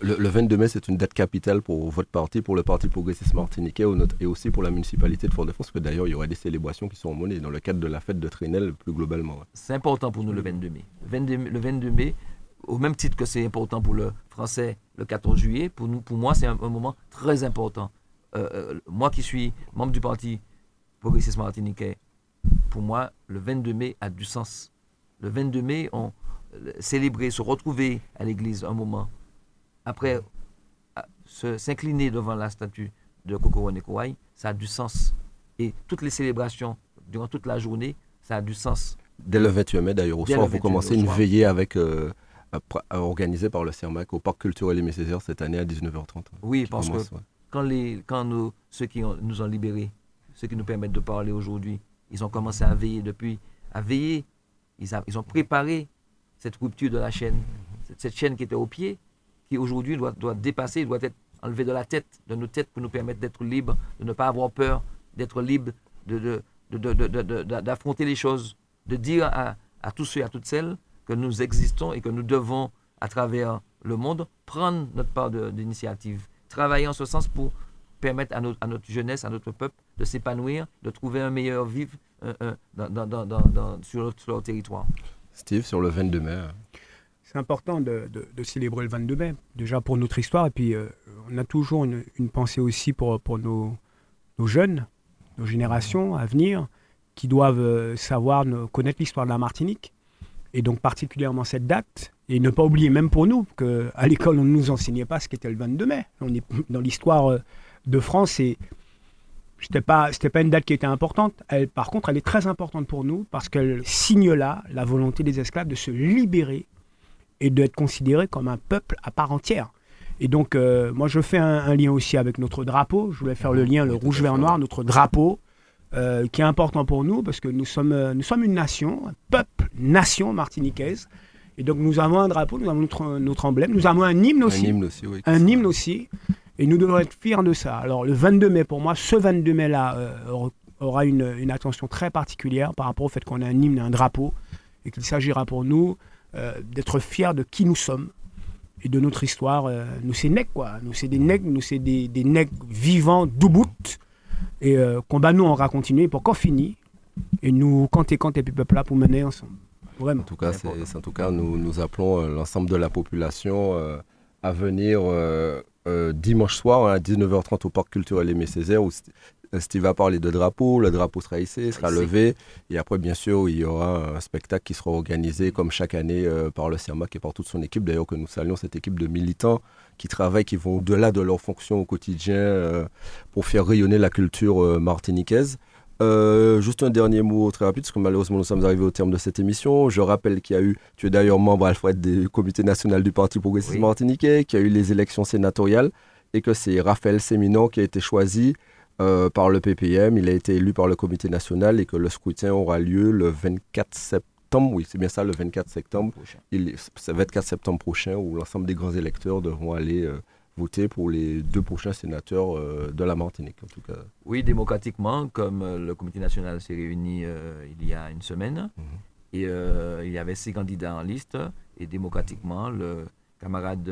Le, le 22 mai, c'est une date capitale pour votre parti, pour le Parti progressiste martiniquais et aussi pour la municipalité de Fort-de-France, parce que d'ailleurs, il y aura des célébrations qui sont menées dans le cadre de la fête de Trénel plus globalement. ouais. C'est important pour nous le 22 mai. Le 22, mai- le 22 mai, au même titre que c'est important pour le français le 14 juillet, pour, nous, pour moi, c'est un, un moment très important. Euh, euh, moi qui suis membre du Parti progressiste martiniquais, pour moi, le 22 mai a du sens. Le 22 mai, on euh, célébrer, se retrouver à l'église un moment, après se- s'incliner devant la statue de Kokoro Nekowai, ça a du sens. Et toutes les célébrations, durant toute la journée, ça a du sens. Dès le 21 mai, d'ailleurs, au Dès soir, vous 21 commencez une soir. veillée avec, euh, organisée par le CERMAC au Parc culturel Aimé Césaire cette année à 19h30. Oui, parce que ouais. quand, les, quand nous, ceux qui ont- nous ont libérés, ceux qui nous permettent de parler aujourd'hui, ils ont commencé à veiller depuis, à veiller. Ils, a- ils ont préparé cette rupture de la chaîne, cette chaîne qui était au pied, qui aujourd'hui doit, doit dépasser, doit être enlevée de la tête, de nos têtes, pour nous permettre d'être libres, de ne pas avoir peur, d'être libres, d'affronter les choses, de dire à, à tous ceux et à toutes celles que nous existons et que nous devons, à travers le monde, prendre notre part d'initiative, travailler en ce sens pour permettre à notre, à notre jeunesse, à notre peuple de s'épanouir, de trouver un meilleur vivre euh, euh, dans- dans- dans- sur, leur, sur leur territoire. Steve, sur le 22 mai. C'est important de, célébrer le 22 mai, déjà pour notre histoire, et puis euh, on a toujours une, pensée aussi pour, nos, jeunes, nos générations à venir, qui doivent euh, savoir, connaître l'histoire de la Martinique, et donc particulièrement cette date, et ne pas oublier, même pour nous, qu'à l'école on ne nous enseignait pas ce qu'était le 22 mai. On est dans l'histoire euh, de France, et c'était pas, pas une date qui était importante. Elle, par contre, elle est très importante pour nous, parce qu'elle signe là la volonté des esclaves de se libérer et d'être considéré comme un peuple à part entière. Et donc, euh, moi, je fais un, un lien aussi avec notre drapeau. Je voulais faire le lien, le rouge, vert, noir, notre drapeau, euh, qui est important pour nous parce que nous sommes, euh, nous sommes une nation, un peuple, nation martiniquaise. Et donc, nous avons un drapeau, nous avons notre, notre emblème, nous avons un hymne aussi Un hymne aussi, oui. un hymne aussi, et nous devons être fiers de ça. Alors le 22 mai, pour moi, ce 22 mai-là euh, aura une, une attention très particulière par rapport au fait qu'on a un hymne, un drapeau, et qu'il s'agira pour nous d'être fiers de qui nous sommes et de notre histoire. Euh, nous, c'est nègres, quoi. Nous, c'est des nègres, nous, c'est des, des nègres vivants, d'Ubut. Et euh, combat, nous, on va continuer pour qu'on finisse. Et nous, quand et quand et puis peuple là pour mener ensemble. Vraiment. En tout cas, c'est, en tout cas nous, nous appelons euh, l'ensemble de la population euh, à venir euh, euh, dimanche soir hein, à 19h30 au Parc culturel Aimé Césaire où euh, Steve va parler de drapeau, le drapeau sera hissé, sera levé et après bien sûr il y aura un spectacle qui sera organisé comme chaque année euh, par le CIRMAC et par toute son équipe d'ailleurs que nous saluons cette équipe de militants qui travaillent, qui vont au-delà de leurs fonctions au quotidien euh, pour faire rayonner la culture euh, martiniquaise. Euh, juste un dernier mot très rapide, parce que malheureusement nous sommes arrivés au terme de cette émission. Je rappelle qu'il y a eu, tu es d'ailleurs membre Alfred du comité national du Parti progressiste Oui. martiniquais, qu'il y a eu les élections sénatoriales et que c'est Raphaël Séminon qui a été choisi euh, par le PPM. Il a été élu par le comité national et que le scrutin aura lieu le 24 septembre. Oui, c'est bien ça, le 24 septembre. Il, c'est le 24 septembre prochain où l'ensemble des grands électeurs devront aller euh, voter pour les deux prochains sénateurs euh, de la Martinique, en tout cas. Oui, démocratiquement, comme le comité national s'est réuni il y a une semaine, Mhm. et il y avait six candidats en liste, et démocratiquement, le camarade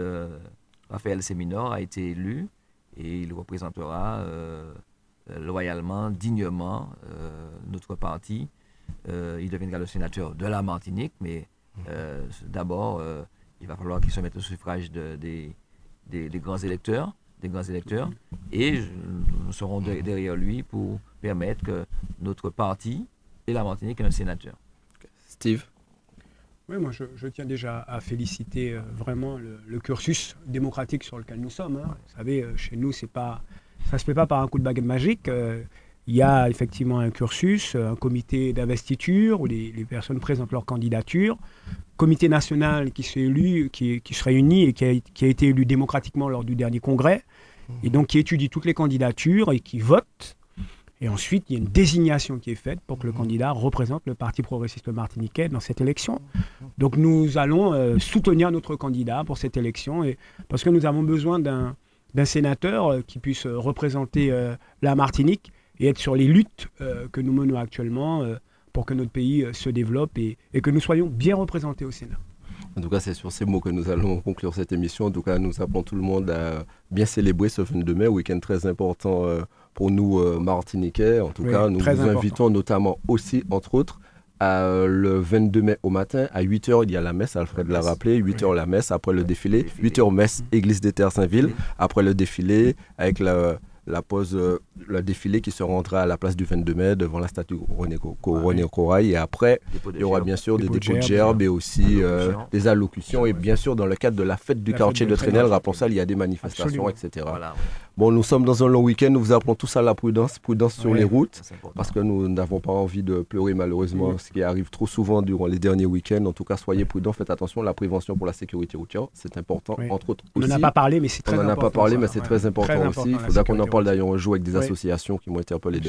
Raphaël Séminor a été élu, et il représentera loyalement, dignement euh, notre parti. Euh, il deviendra le sénateur de la Martinique, mais euh, d'abord, euh, il va falloir qu'il se mette au suffrage de- des, des- des grands électeurs, des grands électeurs, et je- nous serons de- derrière lui pour permettre que notre parti et la Martinique ait un sénateur. Steve? Oui, moi je, je tiens déjà à féliciter euh, vraiment le, le cursus démocratique sur lequel nous sommes. hein. Vous savez, euh, chez nous, c'est pas, ça ne se fait pas par un coup de baguette magique. euh, Il y a effectivement un cursus, un comité d'investiture où les, les personnes présentent leur candidature, comité national qui s'est élu, qui, qui se réunit et qui a, qui a été élu démocratiquement lors du dernier congrès, et donc qui étudie toutes les candidatures et qui vote. Et ensuite, il y a une désignation qui est faite pour que le candidat représente le Parti progressiste martiniquais dans cette élection. Donc nous allons euh, soutenir notre candidat pour cette élection et, parce que nous avons besoin d'un d'un sénateur euh, qui puisse euh, représenter euh, la Martinique et être sur les luttes que nous menons actuellement pour que notre pays se développe et, et que nous soyons bien représentés au Sénat. En tout cas, c'est sur ces mots que nous allons conclure cette émission. En tout cas, nous appelons tout le monde à bien célébrer ce 22 mai, week-end très important pour nous, Martiniquais. En tout Oui, cas, nous vous important. invitons notamment aussi, entre autres, euh, le 22 mai au matin, à 8h, il y a la messe, Alfred l'a messe. rappelé, 8h la messe, après le défilé, Défilé. 8h messe, église des Terres Saint-Ville, après le défilé, avec la, la pause, euh, le défilé qui se rendra à la place du 22 mai devant la statue René, Ah, René oui. Corail, et après, il y aura bien sûr des Dépôt de dépôts de gerbes, et aussi euh, allocutions. des allocutions. Et bien sûr, dans le cadre de la fête du La quartier fête de de Trénel, rappelons ça, il y a des manifestations, Absolument. etc. Bon, nous sommes dans un long week-end, nous vous appelons tous à la prudence, prudence sur les routes. Parce que nous n'avons pas envie de pleurer malheureusement, Mm. ce qui arrive trop souvent durant les derniers week-ends. En tout cas, soyez prudents, faites attention. La prévention pour la sécurité routière, c'est important, Oui. entre autres On n'en a pas parlé, mais c'est On très n'en important. a pas parlé, mais c'est très important aussi. Il faudra qu'on en parle d'ailleurs un jour avec des associations qui m'ont interpellé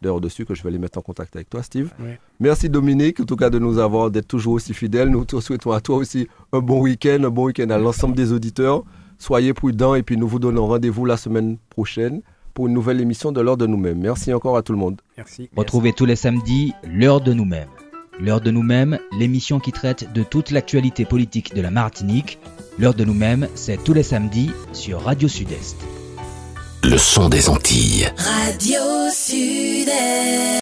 d'heure dessus, que je vais les mettre en contact avec toi, Steve. Merci Dominique, en tout cas de nous avoir, d'être toujours aussi fidèle. Nous te souhaitons à toi aussi un bon week-end, un bon week-end à l'ensemble des auditeurs. Soyez prudents et puis nous vous donnons rendez-vous la semaine prochaine pour une nouvelle émission de l'heure de nous-mêmes. Merci encore à tout le monde. Merci. Retrouvez tous les samedis l'heure de nous-mêmes. L'heure de nous-mêmes, l'émission qui traite de toute l'actualité politique de la Martinique. L'heure de nous-mêmes, c'est tous les samedis sur Radio Sud-Est. Le son des Antilles. Radio Sud-Est.